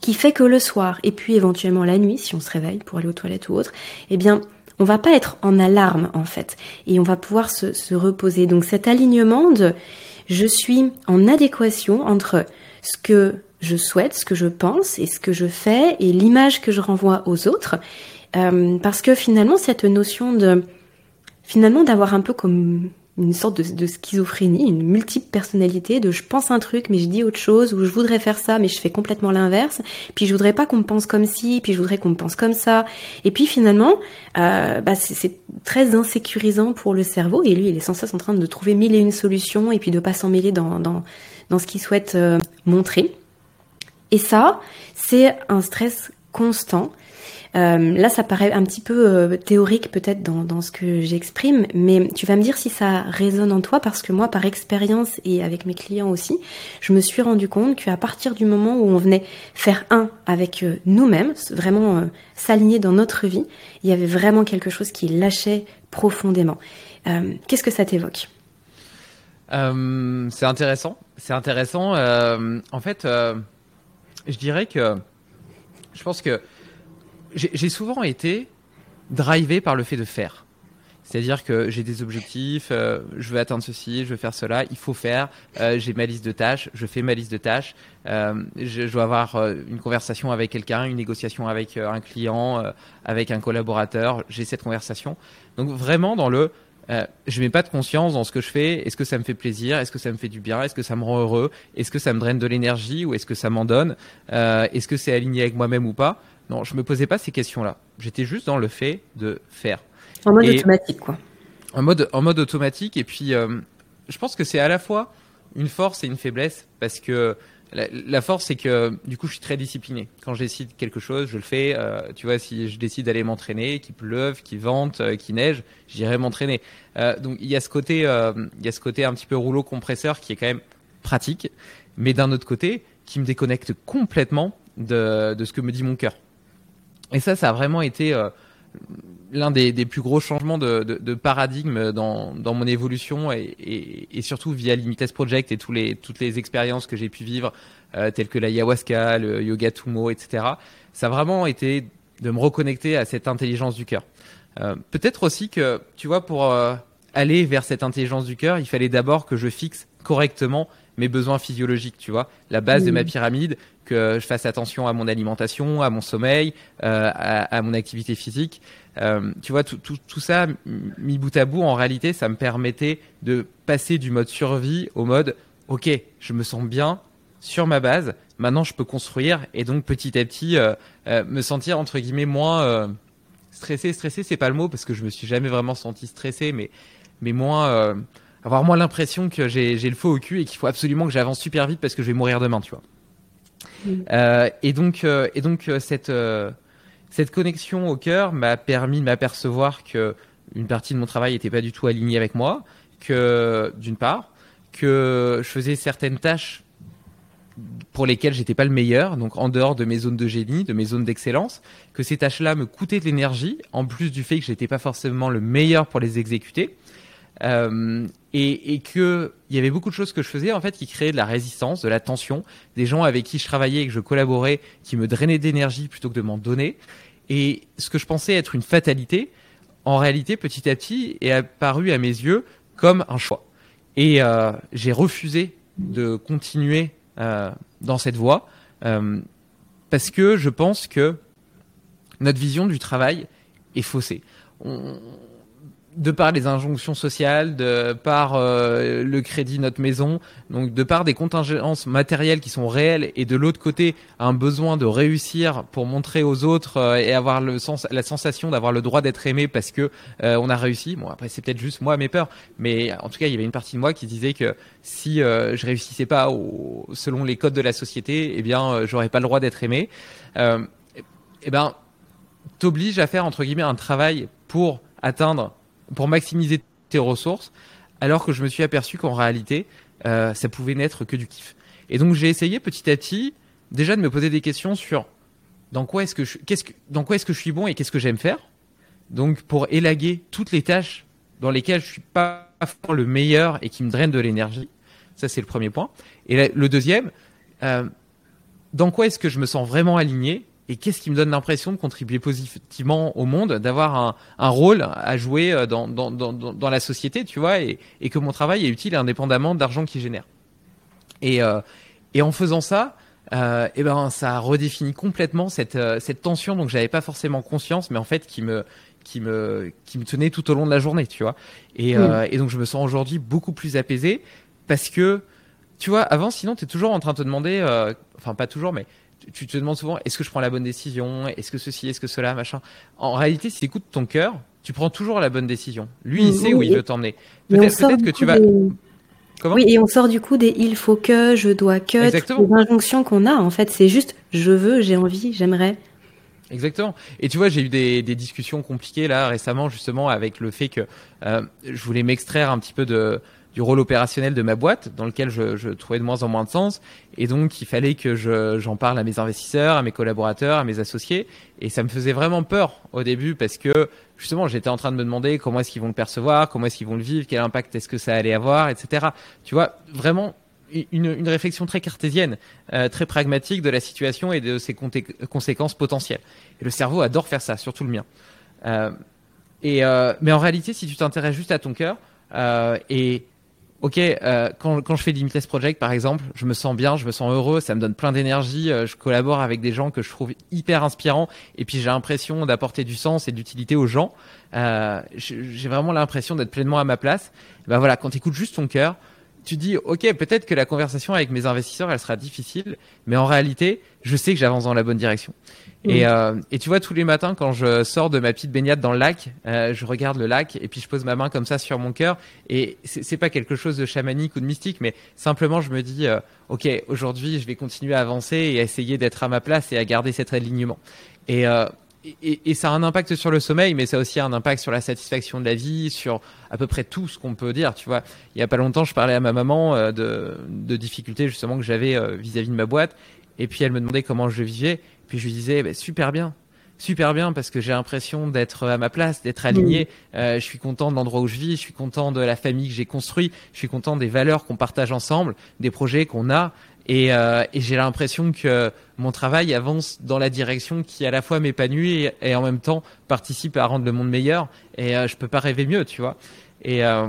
qui fait que le soir, et puis éventuellement la nuit, si on se réveille pour aller aux toilettes ou autre, eh bien, on va pas être en alarme en fait, et on va pouvoir se, se reposer. Donc cet alignement de je suis en adéquation entre ce que je souhaite, ce que je pense et ce que je fais et l'image que je renvoie aux autres. Euh, parce que finalement, cette notion de finalement d'avoir un peu comme une sorte de, de, schizophrénie, une multiple personnalité, de je pense un truc mais je dis autre chose, ou je voudrais faire ça mais je fais complètement l'inverse, puis je voudrais pas qu'on me pense comme ci, puis je voudrais qu'on me pense comme ça, et puis finalement, euh, bah c'est très insécurisant pour le cerveau, et lui il est sans cesse en train de trouver mille et une solutions, et puis de pas s'en mêler dans, dans, dans ce qu'il souhaite euh, montrer. Et ça, c'est un stress constant Euh, là, ça paraît un petit peu euh, théorique peut-être dans, dans ce que j'exprime, mais tu vas me dire si ça résonne en toi parce que moi, par expérience et avec mes clients aussi, je me suis rendu compte qu'à partir du moment où on venait faire un avec euh, nous-mêmes, vraiment s'aligner dans notre vie, il y avait vraiment quelque chose qui lâchait profondément. Qu'est-ce que ça t'évoque? C'est intéressant. C'est intéressant. en fait, je dirais que je pense que j'ai souvent été drivé par le fait de faire. C'est-à-dire que j'ai des objectifs, euh, je veux atteindre ceci, je veux faire cela, il faut faire, euh, j'ai ma liste de tâches, je fais ma liste de tâches, euh, je, je, dois avoir une conversation avec quelqu'un, une négociation avec un client, avec un collaborateur, j'ai cette conversation. Donc vraiment dans le, je mets pas de conscience dans ce que je fais, est-ce que ça me fait plaisir, est-ce que ça me fait du bien, est-ce que ça me rend heureux, est-ce que ça me draine de l'énergie ou est-ce que ça m'en donne, est-ce que c'est aligné avec moi-même ou pas non, je me posais pas ces questions-là. J'étais juste dans le fait de faire. En mode automatique, quoi. En mode, en mode automatique. Et puis, euh, je pense que c'est à la fois une force et une faiblesse parce que la, force, c'est que du coup, je suis très discipliné. Quand je décide quelque chose, je le fais. Euh, tu vois, si je décide d'aller m'entraîner, qu'il pleuve, qu'il vente, euh, qu'il neige, j'irai m'entraîner. donc, il y a ce côté, il y a ce côté un petit peu rouleau compresseur qui est quand même pratique, mais d'un autre côté, qui me déconnecte complètement de, de ce que me dit mon cœur. Et ça, ça a vraiment été euh, l'un des, des, plus gros changements de, de, de paradigme dans, dans, mon évolution et, et, et, surtout via Limites Project et tous les, toutes les expériences que j'ai pu vivre, euh, telles que l'ayahuasca, le yoga Tumo, etc. Ça a vraiment été de me reconnecter à cette intelligence du cœur. Euh, Peut-être aussi que, tu vois, pour euh, aller vers cette intelligence du cœur, il fallait d'abord que je fixe correctement mes besoins physiologiques, tu vois, la base de ma pyramide, que je fasse attention à mon alimentation, à mon sommeil, euh, à, mon activité physique. Euh, tu vois, tout, ça, mis bout à bout, en réalité, ça me permettait de passer du mode survie au mode, ok, je me sens bien sur ma base, maintenant je peux construire et donc petit à petit euh, me sentir entre guillemets moins stressé. Stressé, c'est pas le mot parce que je me suis jamais vraiment senti stressé, mais moins avoir moins l'impression que j'ai le faux au cul et qu'il faut absolument que j'avance super vite parce que je vais mourir demain, tu vois. Euh, et donc, euh, et donc euh, cette, cette connexion au cœur m'a permis de m'apercevoir que une partie de mon travail n'était pas du tout alignée avec moi, que d'une part, que je faisais certaines tâches pour lesquelles j'étais pas le meilleur, donc en dehors de mes zones de génie, de mes zones d'excellence, que ces tâches-là me coûtaient de l'énergie, en plus du fait que j'étais pas forcément le meilleur pour les exécuter, euh, et, et que il y avait beaucoup de choses que je faisais en fait qui créaient de la résistance, de la tension, des gens avec qui je travaillais et que je collaborais qui me drainaient d'énergie plutôt que de m'en donner. Et ce que je pensais être une fatalité, en réalité, petit à petit, est apparu à mes yeux comme un choix. Et euh, j'ai refusé de continuer euh, dans cette voie euh, parce que je pense que notre vision du travail est faussée. De par les injonctions sociales, de par euh, le crédit notre maison, donc de par des contingences matérielles qui sont réelles et de l'autre côté un besoin de réussir pour montrer aux autres euh, et avoir le sens, la sensation d'avoir le droit d'être aimé parce que euh, on a réussi. Bon après c'est peut-être juste moi mes peurs, mais en tout cas il y avait une partie de moi qui disait que si je réussissais pas au, selon les codes de la société, eh bien j'aurais pas le droit d'être aimé. eh ben t'oblige à faire entre guillemets un travail pour atteindre pour maximiser tes ressources, alors que je me suis aperçu qu'en réalité, euh, ça pouvait n'être que du kiff. Et donc j'ai essayé petit à petit déjà de me poser des questions sur dans quoi est-ce que je, qu'est-ce que, dans quoi est-ce que je suis bon et qu'est-ce que j'aime faire. Donc pour élaguer toutes les tâches dans lesquelles je suis pas le meilleur et qui me drainent de l'énergie. Ça c'est le premier point. Et le deuxième, euh, dans quoi est-ce que je me sens vraiment aligné et qu'est-ce qui me donne l'impression de contribuer positivement au monde, d'avoir un, un, rôle à jouer euh, dans, dans, dans, dans, la société, tu vois, et, et, que mon travail est utile indépendamment de l'argent qu'il génère. Et, euh, et en faisant ça, euh, et eh ben ça redéfinit complètement cette, euh, cette tension dont j'avais pas forcément conscience, mais en fait qui me qui me qui me tenait tout au long de la journée, tu vois. Et, mmh. et donc je me sens aujourd'hui beaucoup plus apaisé parce que tu vois, avant sinon tu es toujours en train de te demander, enfin pas toujours, mais tu te demandes souvent est-ce que je prends la bonne décision? Est-ce que ceci Est-ce que cela Machin? En réalité, si tu écoutes ton cœur, tu prends toujours la bonne décision. Lui, il mmh, sait où il veut t'emmener. Peut-être peut que tu vas. Comment? Oui, et on sort du coup des il faut que, je dois que, les injonctions qu'on a. En fait, c'est juste je veux, j'ai envie, j'aimerais. Exactement. Et tu vois, j'ai eu des, des, discussions compliquées là récemment justement avec le fait que euh, je voulais m'extraire un petit peu de du rôle opérationnel de ma boîte dans lequel je, je, trouvais de moins en moins de sens et donc il fallait que je, j'en parle à mes investisseurs, à mes collaborateurs, à mes associés et ça me faisait vraiment peur au début parce que justement j'étais en train de me demander comment est-ce qu'ils vont le percevoir, comment est-ce qu'ils vont le vivre, quel impact est-ce que ça allait avoir, etc. Tu vois vraiment une, une, réflexion très cartésienne, euh, très pragmatique de la situation et de ses conséquences potentielles. Et le cerveau adore faire ça, surtout le mien. Euh, et euh, mais en réalité, si tu t'intéresses juste à ton cœur euh, et ok, euh, quand, quand je fais Limitless Project par exemple, je me sens bien, je me sens heureux, ça me donne plein d'énergie, je collabore avec des gens que je trouve hyper inspirants et puis j'ai l'impression d'apporter du sens et d'utilité aux gens. j'ai vraiment l'impression d'être pleinement à ma place. ben voilà, quand tu écoutes juste ton cœur, tu dis, ok, peut-être que la conversation avec mes investisseurs, elle sera difficile, mais en réalité, je sais que j'avance dans la bonne direction. Et, euh, et, tu vois, tous les matins, quand je sors de ma petite baignade dans le lac, euh, je regarde le lac et puis je pose ma main comme ça sur mon cœur. Et c'est pas quelque chose de chamanique ou de mystique, mais simplement, je me dis, euh, ok, aujourd'hui, je vais continuer à avancer et à essayer d'être à ma place et à garder cet alignement. Et, euh, et, et, ça a un impact sur le sommeil, mais ça a aussi un impact sur la satisfaction de la vie, sur à peu près tout ce qu'on peut dire. Tu vois, il y a pas longtemps, je parlais à ma maman euh, de, de, difficultés justement que j'avais euh, vis-à-vis de ma boîte, et puis elle me demandait comment je vivais, puis je lui disais bah, super bien, super bien parce que j'ai l'impression d'être à ma place, d'être aligné. Euh, je suis content de l'endroit où je vis, je suis content de la famille que j'ai construit, je suis content des valeurs qu'on partage ensemble, des projets qu'on a. Et, euh, et j'ai l'impression que mon travail avance dans la direction qui à la fois m'épanouit et, et, en même temps participe à rendre le monde meilleur. Et euh, je peux pas rêver mieux, tu vois. Et, euh,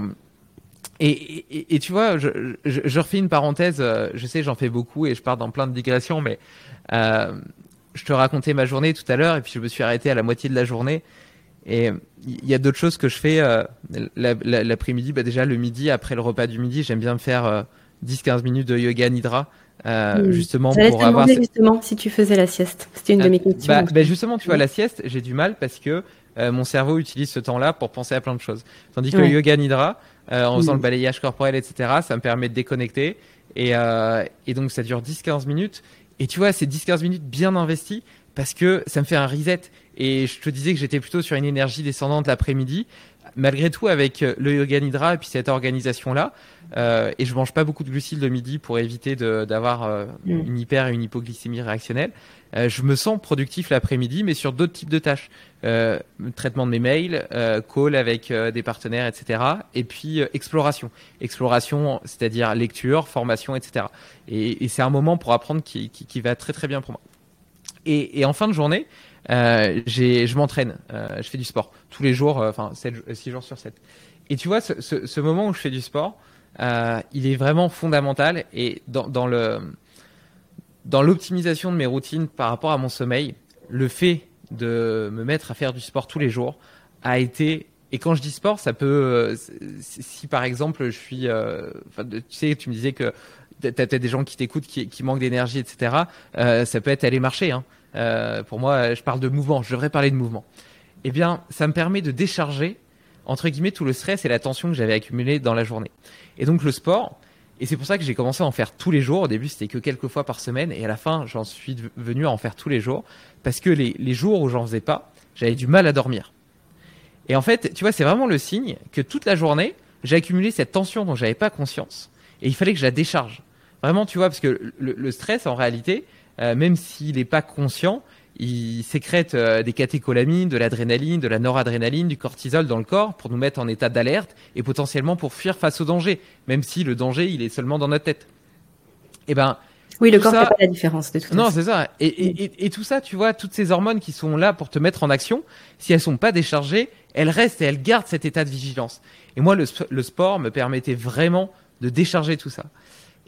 et, et, et, tu vois, je, je, je, refais une parenthèse. Euh, je sais, j'en fais beaucoup et je pars dans plein de digressions, mais euh, je te racontais ma journée tout à l'heure et puis je me suis arrêté à la moitié de la journée. Et il y a d'autres choses que je fais euh, l'après-midi. Bah déjà le midi après le repas du midi, j'aime bien me faire 10-15 minutes de yoga nidra euh, justement pour avoir justement si tu faisais la sieste c'était une de mes questions bah, bah justement tu vois la sieste j'ai du mal parce que euh, mon cerveau utilise ce temps-là pour penser à plein de choses tandis que ouais. le yoga nidra euh, en faisant mmh. le balayage corporel etc ça me permet de déconnecter et, euh, et donc ça dure 10-15 minutes et tu vois c'est 10-15 minutes bien investies parce que ça me fait un reset. Et je te disais que j'étais plutôt sur une énergie descendante l'après-midi malgré tout, avec euh, le yoga nidra et puis cette organisation-là, euh, et je mange pas beaucoup de glucides le midi pour éviter d'avoir euh, mm. une hyper et une hypoglycémie réactionnelle. Euh, je me sens productif l'après-midi, mais sur d'autres types de tâches, euh, traitement de mes mails, euh, call avec des partenaires, etc. Et puis exploration, exploration, c'est-à-dire lecture, formation, etc. Et, et c'est un moment pour apprendre qui, qui, qui, va très très bien pour moi. Et, et en fin de journée, euh, je m'entraîne, euh, je fais du sport tous les jours, euh, enfin 6 jours sur 7. Et tu vois, ce, moment où je fais du sport, euh, il est vraiment fondamental et dans, l'optimisation de mes routines par rapport à mon sommeil, le fait de me mettre à faire du sport tous les jours a été et quand je dis sport, ça peut euh, si, par exemple je suis, euh, tu sais, tu me disais que t'as peut-être des gens qui t'écoutent qui, manquent d'énergie, etc. ça peut être aller marcher. Hein. Euh, pour moi, je parle de mouvement. Je devrais parler de mouvement. Eh bien, ça me permet de décharger entre guillemets tout le stress et la tension que j'avais accumulé dans la journée. Et donc le sport, et c'est pour ça que j'ai commencé à en faire tous les jours. Au début, c'était que quelques fois par semaine, et à la fin, j'en suis venu à en faire tous les jours, parce que les, jours où j'en faisais pas, j'avais du mal à dormir. Et en fait, tu vois, c'est vraiment le signe que toute la journée, j'ai accumulé cette tension dont j'avais pas conscience, et il fallait que je la décharge. Vraiment, tu vois, parce que le, le stress, en réalité, euh, même s'il n'est pas conscient, il sécrète euh, des catécholamines, de l'adrénaline, de la noradrénaline, du cortisol dans le corps pour nous mettre en état d'alerte et potentiellement pour fuir face au danger, même si le danger il est seulement dans notre tête. Eh ben, oui, le corps ne fait pas la différence de tout Non, c'est ça. Et, et, et, et, tout ça, tu vois, toutes ces hormones qui sont là pour te mettre en action, si elles sont pas déchargées, elles restent et elles gardent cet état de vigilance. Et moi, le, le sport me permettait vraiment de décharger tout ça.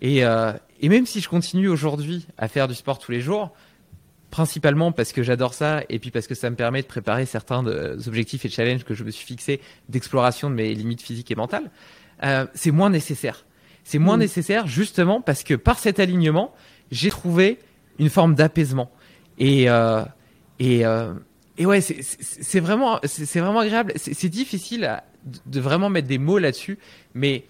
Et, euh, et même si je continue aujourd'hui à faire du sport tous les jours, principalement parce que j'adore ça et puis parce que ça me permet de préparer certains des objectifs et challenges que je me suis fixés d'exploration de mes limites physiques et mentales, euh, c'est moins nécessaire. C'est moins mmh. nécessaire justement parce que par cet alignement, j'ai trouvé une forme d'apaisement. Et, euh, et, euh, et ouais, c'est vraiment, c'est vraiment agréable. C'est difficile à, de vraiment mettre des mots là-dessus, mais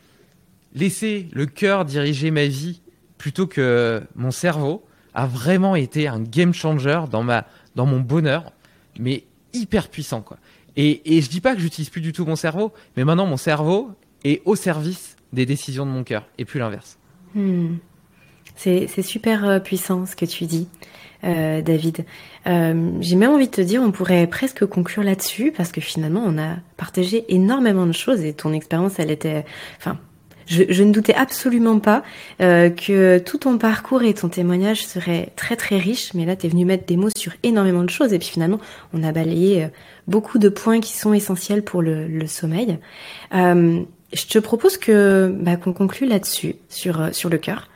laisser le cœur diriger ma vie plutôt que mon cerveau a vraiment été un game changer dans ma dans mon bonheur, mais hyper puissant, quoi. Et, et je dis pas que j'utilise plus du tout mon cerveau, mais maintenant mon cerveau est au service des décisions de mon cœur et plus l'inverse. Hmm. C'est super euh, puissant ce que tu dis, euh, David. Euh, J'ai même envie de te dire, on pourrait presque conclure là-dessus parce que finalement, on a partagé énormément de choses et ton expérience, elle était, enfin, je, je, ne doutais absolument pas euh, que tout ton parcours et ton témoignage seraient très très riches, mais là, tu es venu mettre des mots sur énormément de choses et puis finalement, on a balayé euh, beaucoup de points qui sont essentiels pour le, le sommeil. Euh, je te propose que bah, qu'on conclue là-dessus, sur, euh, sur le cœur.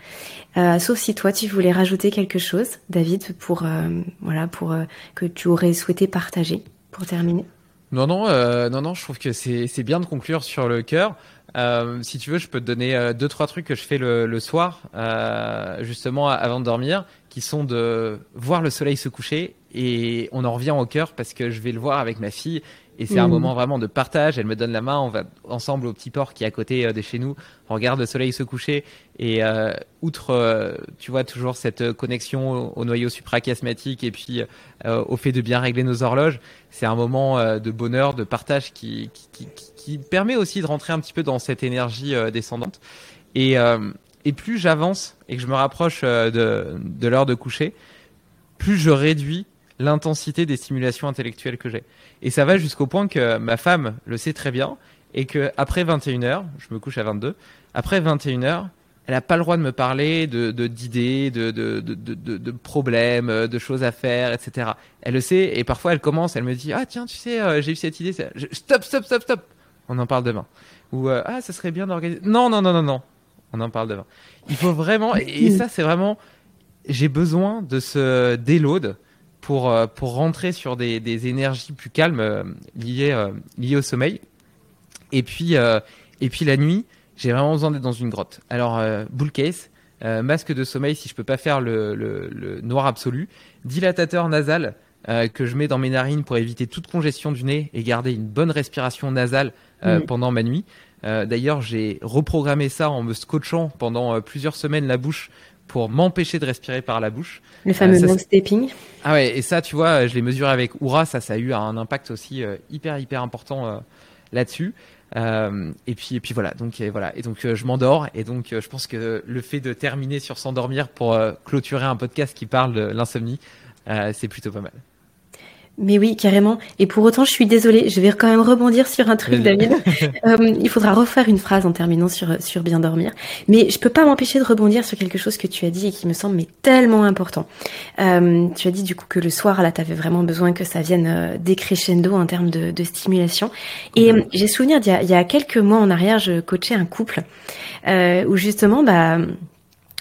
Euh, sauf si toi tu voulais rajouter quelque chose, David, pour euh, voilà, pour euh, que tu aurais souhaité partager pour terminer. Non non euh, non non, je trouve que c'est c'est bien de conclure sur le cœur. Si tu veux, je peux te donner deux trois trucs que je fais le, le soir, justement avant de dormir, qui sont de voir le soleil se coucher et on en revient au cœur parce que je vais le voir avec ma fille et c'est mmh. un moment vraiment de partage. Elle me donne la main, on va ensemble au petit port qui est à côté euh, de chez nous. On regarde le soleil se coucher et euh, outre, euh, tu vois, toujours cette connexion au, au noyau suprachiasmatique et puis euh, au fait de bien régler nos horloges, c'est un moment euh, de bonheur, de partage qui, qui, qui, qui, permet aussi de rentrer un petit peu dans cette énergie descendante. Et, et plus j'avance et que je me rapproche de, de l'heure de coucher, plus je réduis l'intensité des stimulations intellectuelles que j'ai. Et ça va jusqu'au point que ma femme le sait très bien et que après 21h, je me couche à 22, après 21h, elle n'a pas le droit de me parler de d'idées, de de, de, de, problèmes, de choses à faire, etc. Elle le sait et parfois elle commence, elle me dit ah tiens tu sais euh, j'ai eu cette idée, stop stop stop stop, on en parle demain. Ou euh, ah ça serait bien d'organiser. Non non non non non, on en parle demain. Il faut vraiment et ça c'est vraiment j'ai besoin de ce déload pour, euh, pour rentrer sur des, des énergies plus calmes euh, liées, euh, liées au sommeil. Et puis, et puis la nuit, j'ai vraiment besoin d'être dans une grotte. Alors, bull case, masque de sommeil si je peux pas faire le, le, le noir absolu, dilatateur nasal que je mets dans mes narines pour éviter toute congestion du nez et garder une bonne respiration nasale mmh. pendant ma nuit. D'ailleurs, j'ai reprogrammé ça en me scotchant pendant plusieurs semaines la bouche pour m'empêcher de respirer par la bouche. Le fameux euh, stepping. Ah ouais, et ça, tu vois, je l'ai mesuré avec Oura, ça, ça a eu un impact aussi euh, hyper, hyper important euh, là-dessus. Euh, et puis, et puis voilà. Donc, et voilà. Et donc, je m'endors. Et donc, je pense que le fait de terminer sur s'endormir pour clôturer un podcast qui parle de l'insomnie, c'est plutôt pas mal. Mais oui, carrément. Et pour autant, je suis désolée, je vais quand même rebondir sur un truc, David. [LAUGHS] euh, il faudra refaire une phrase en terminant sur sur bien dormir. Mais je peux pas m'empêcher de rebondir sur quelque chose que tu as dit et qui me semble mais tellement important. Euh, tu as dit du coup que le soir, là, tu avais vraiment besoin que ça vienne euh, décrescendo en termes de, de stimulation. Et mmh. j'ai souvenir d'il y, il y a quelques mois en arrière, je coachais un couple euh, où justement, bah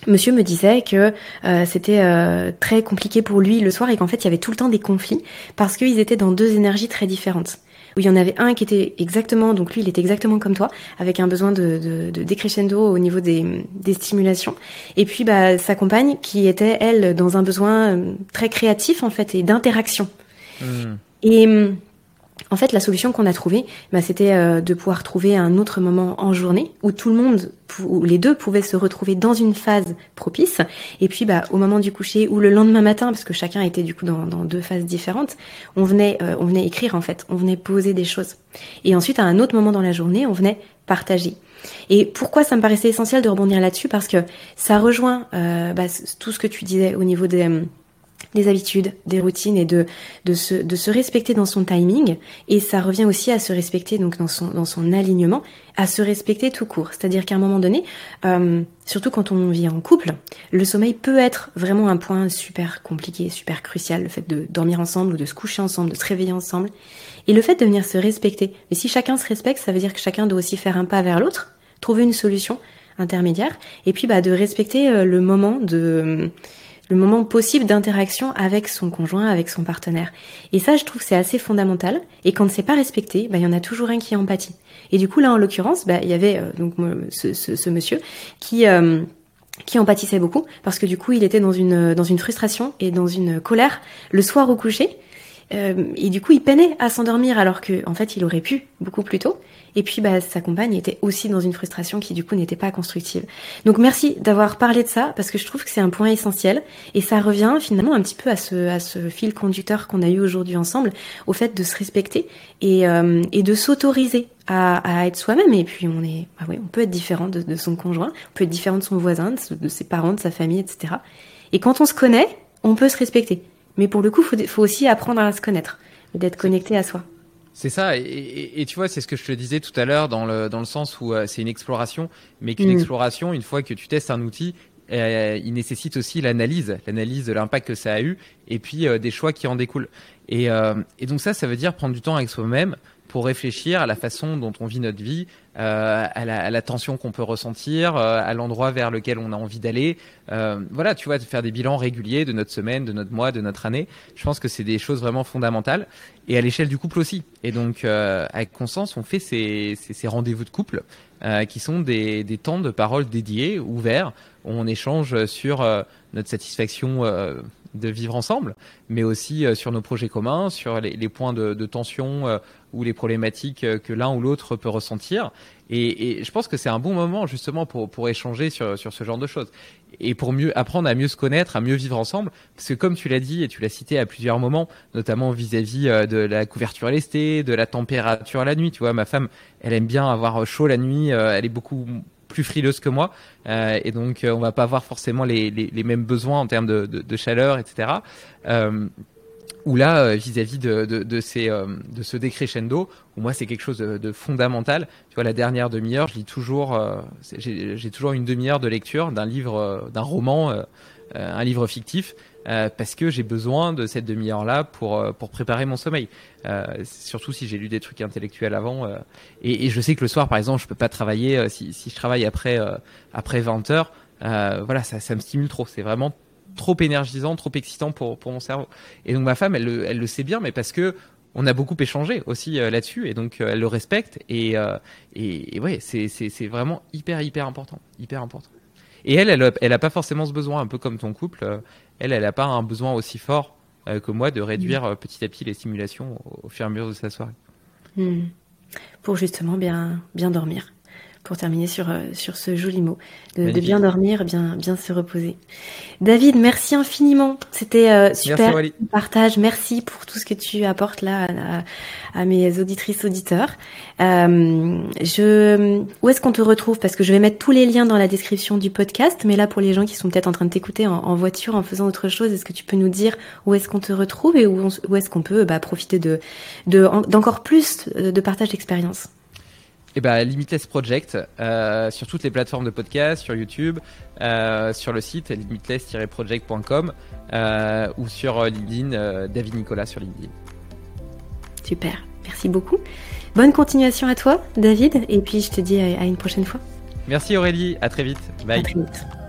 Monsieur me disait que euh, c'était euh, très compliqué pour lui le soir et qu'en fait il y avait tout le temps des conflits parce qu'ils étaient dans deux énergies très différentes. Où il y en avait un qui était exactement, donc lui il était exactement comme toi, avec un besoin de, de, de décrescendo au niveau des, des stimulations. Et puis bah, sa compagne qui était elle dans un besoin euh, très créatif en fait et d'interaction. Mmh. Et hum, en fait, la solution qu'on a trouvée, bah, c'était euh, de pouvoir trouver un autre moment en journée où tout le monde, où les deux pouvaient se retrouver dans une phase propice. Et puis, bah, au moment du coucher ou le lendemain matin, parce que chacun était du coup dans, deux phases différentes, on venait, euh, on venait écrire en fait, on venait poser des choses. Et ensuite, à un autre moment dans la journée, on venait partager. Et pourquoi ça me paraissait essentiel de rebondir là-dessus? Parce que ça rejoint euh, bah, tout ce que tu disais au niveau des des habitudes, des routines et de, de, se, de se respecter dans son timing. Et ça revient aussi à se respecter donc dans son, dans son alignement, à se respecter tout court. C'est-à-dire qu'à un moment donné, euh, surtout quand on vit en couple, le sommeil peut être vraiment un point super compliqué, super crucial, le fait de dormir ensemble ou de se coucher ensemble, de se réveiller ensemble. Et le fait de venir se respecter. Mais si chacun se respecte, ça veut dire que chacun doit aussi faire un pas vers l'autre, trouver une solution intermédiaire, et puis bah, de respecter euh, le moment de le moment possible d'interaction avec son conjoint, avec son partenaire. Et ça, je trouve c'est assez fondamental. Et quand c'est pas respecté, bah, il y en a toujours un qui empathie. Et du coup, là, en l'occurrence, bah, il y avait euh, donc ce, monsieur qui euh, qui empathissait beaucoup parce que du coup, il était dans une dans une frustration et dans une colère le soir au coucher. et du coup, il peinait à s'endormir alors que, en fait, il aurait pu beaucoup plus tôt. Et puis, bah, sa compagne était aussi dans une frustration qui, du coup, n'était pas constructive. Donc, merci d'avoir parlé de ça, parce que je trouve que c'est un point essentiel. Et ça revient finalement un petit peu à ce, à ce fil conducteur qu'on a eu aujourd'hui ensemble, au fait de se respecter et, euh, et de s'autoriser à, à, être soi-même. Et puis, on est, bah oui, on peut être différent de, de, son conjoint, on peut être différent de son voisin, de, de ses parents, de sa famille, etc. Et quand on se connaît, on peut se respecter. Mais pour le coup, il faut, faut aussi apprendre à se connaître et d'être connecté à soi. C'est ça, et, et, et, tu vois, c'est ce que je te disais tout à l'heure dans le, dans le sens où euh, c'est une exploration, mais qu'une mmh. exploration, une fois que tu testes un outil, euh, il nécessite aussi l'analyse, l'analyse de l'impact que ça a eu, et puis euh, des choix qui en découlent. Et, euh, et, donc ça, ça veut dire prendre du temps avec soi-même pour réfléchir à la façon dont on vit notre vie, euh, à, la, tension qu'on peut ressentir, euh, à l'endroit vers lequel on a envie d'aller. Euh, voilà, tu vois, de faire des bilans réguliers de notre semaine, de notre mois, de notre année. Je pense que c'est des choses vraiment fondamentales. Et à l'échelle du couple aussi. Et donc, avec Constance, on fait ces rendez-vous de couple qui sont des, des, temps de parole dédiés, ouverts, où on échange sur notre satisfaction de vivre ensemble, mais aussi euh, sur nos projets communs, sur les, les points de, de tension euh, ou les problématiques euh, que l'un ou l'autre peut ressentir. Et, et, je pense que c'est un bon moment justement pour, pour échanger sur, sur ce genre de choses et pour mieux apprendre à mieux se connaître, à mieux vivre ensemble. Parce que comme tu l'as dit et tu l'as cité à plusieurs moments, notamment vis-à-vis -vis de la couverture lestée, de la température la nuit. Tu vois, ma femme, elle aime bien avoir chaud la nuit. Elle est beaucoup plus frileuse que moi euh, et donc euh, on va pas avoir forcément les, mêmes besoins en termes de, chaleur, etc. Euh, ou là, vis-à-vis de, ce décrescendo, où moi c'est quelque chose de, fondamental. Tu vois, la dernière demi-heure, je toujours, j'ai toujours une demi-heure de lecture d'un livre, d'un roman, un livre fictif, euh, parce que j'ai besoin de cette demi-heure-là pour, euh, pour préparer mon sommeil. Euh, surtout si j'ai lu des trucs intellectuels avant. Euh, et, et, je sais que le soir, par exemple, je peux pas travailler. Euh, si, si je travaille après, après 20 heures, voilà, ça, ça me stimule trop. C'est vraiment trop énergisant, trop excitant pour, pour mon cerveau. Et donc ma femme, elle, elle, elle le sait bien, mais parce que on a beaucoup échangé aussi là-dessus et donc elle le respecte et, et, et ouais c'est vraiment hyper hyper important hyper important et elle elle elle a pas forcément ce besoin un peu comme ton couple elle, elle n'a pas un besoin aussi fort euh, que moi de réduire mmh. petit à petit les stimulations au, fur et à mesure de sa soirée. Mmh. Pour justement bien, bien dormir pour terminer sur, euh, sur ce joli mot, de, de, bien dormir, bien, bien se reposer. David, merci infiniment. C'était euh, super merci, partage. Merci pour tout ce que tu apportes là à, à mes auditrices, auditeurs. Euh, je, où est-ce qu'on te retrouve? Parce que je vais mettre tous les liens dans la description du podcast, mais là pour les gens qui sont peut-être en train de t'écouter en, en, voiture, en faisant autre chose, est-ce que tu peux nous dire où est-ce qu'on te retrouve et où, où est-ce qu'on peut bah, profiter de, de, d'encore plus de partage d'expérience? Eh ben, Limitless Project euh, sur toutes les plateformes de podcast, sur YouTube, euh, sur le site limitless-project.com euh, ou sur LinkedIn, euh, David Nicolas sur LinkedIn. Super, merci beaucoup. Bonne continuation à toi, David, et puis je te dis à, à une prochaine fois. Merci Aurélie, à très vite. Bye. À très vite.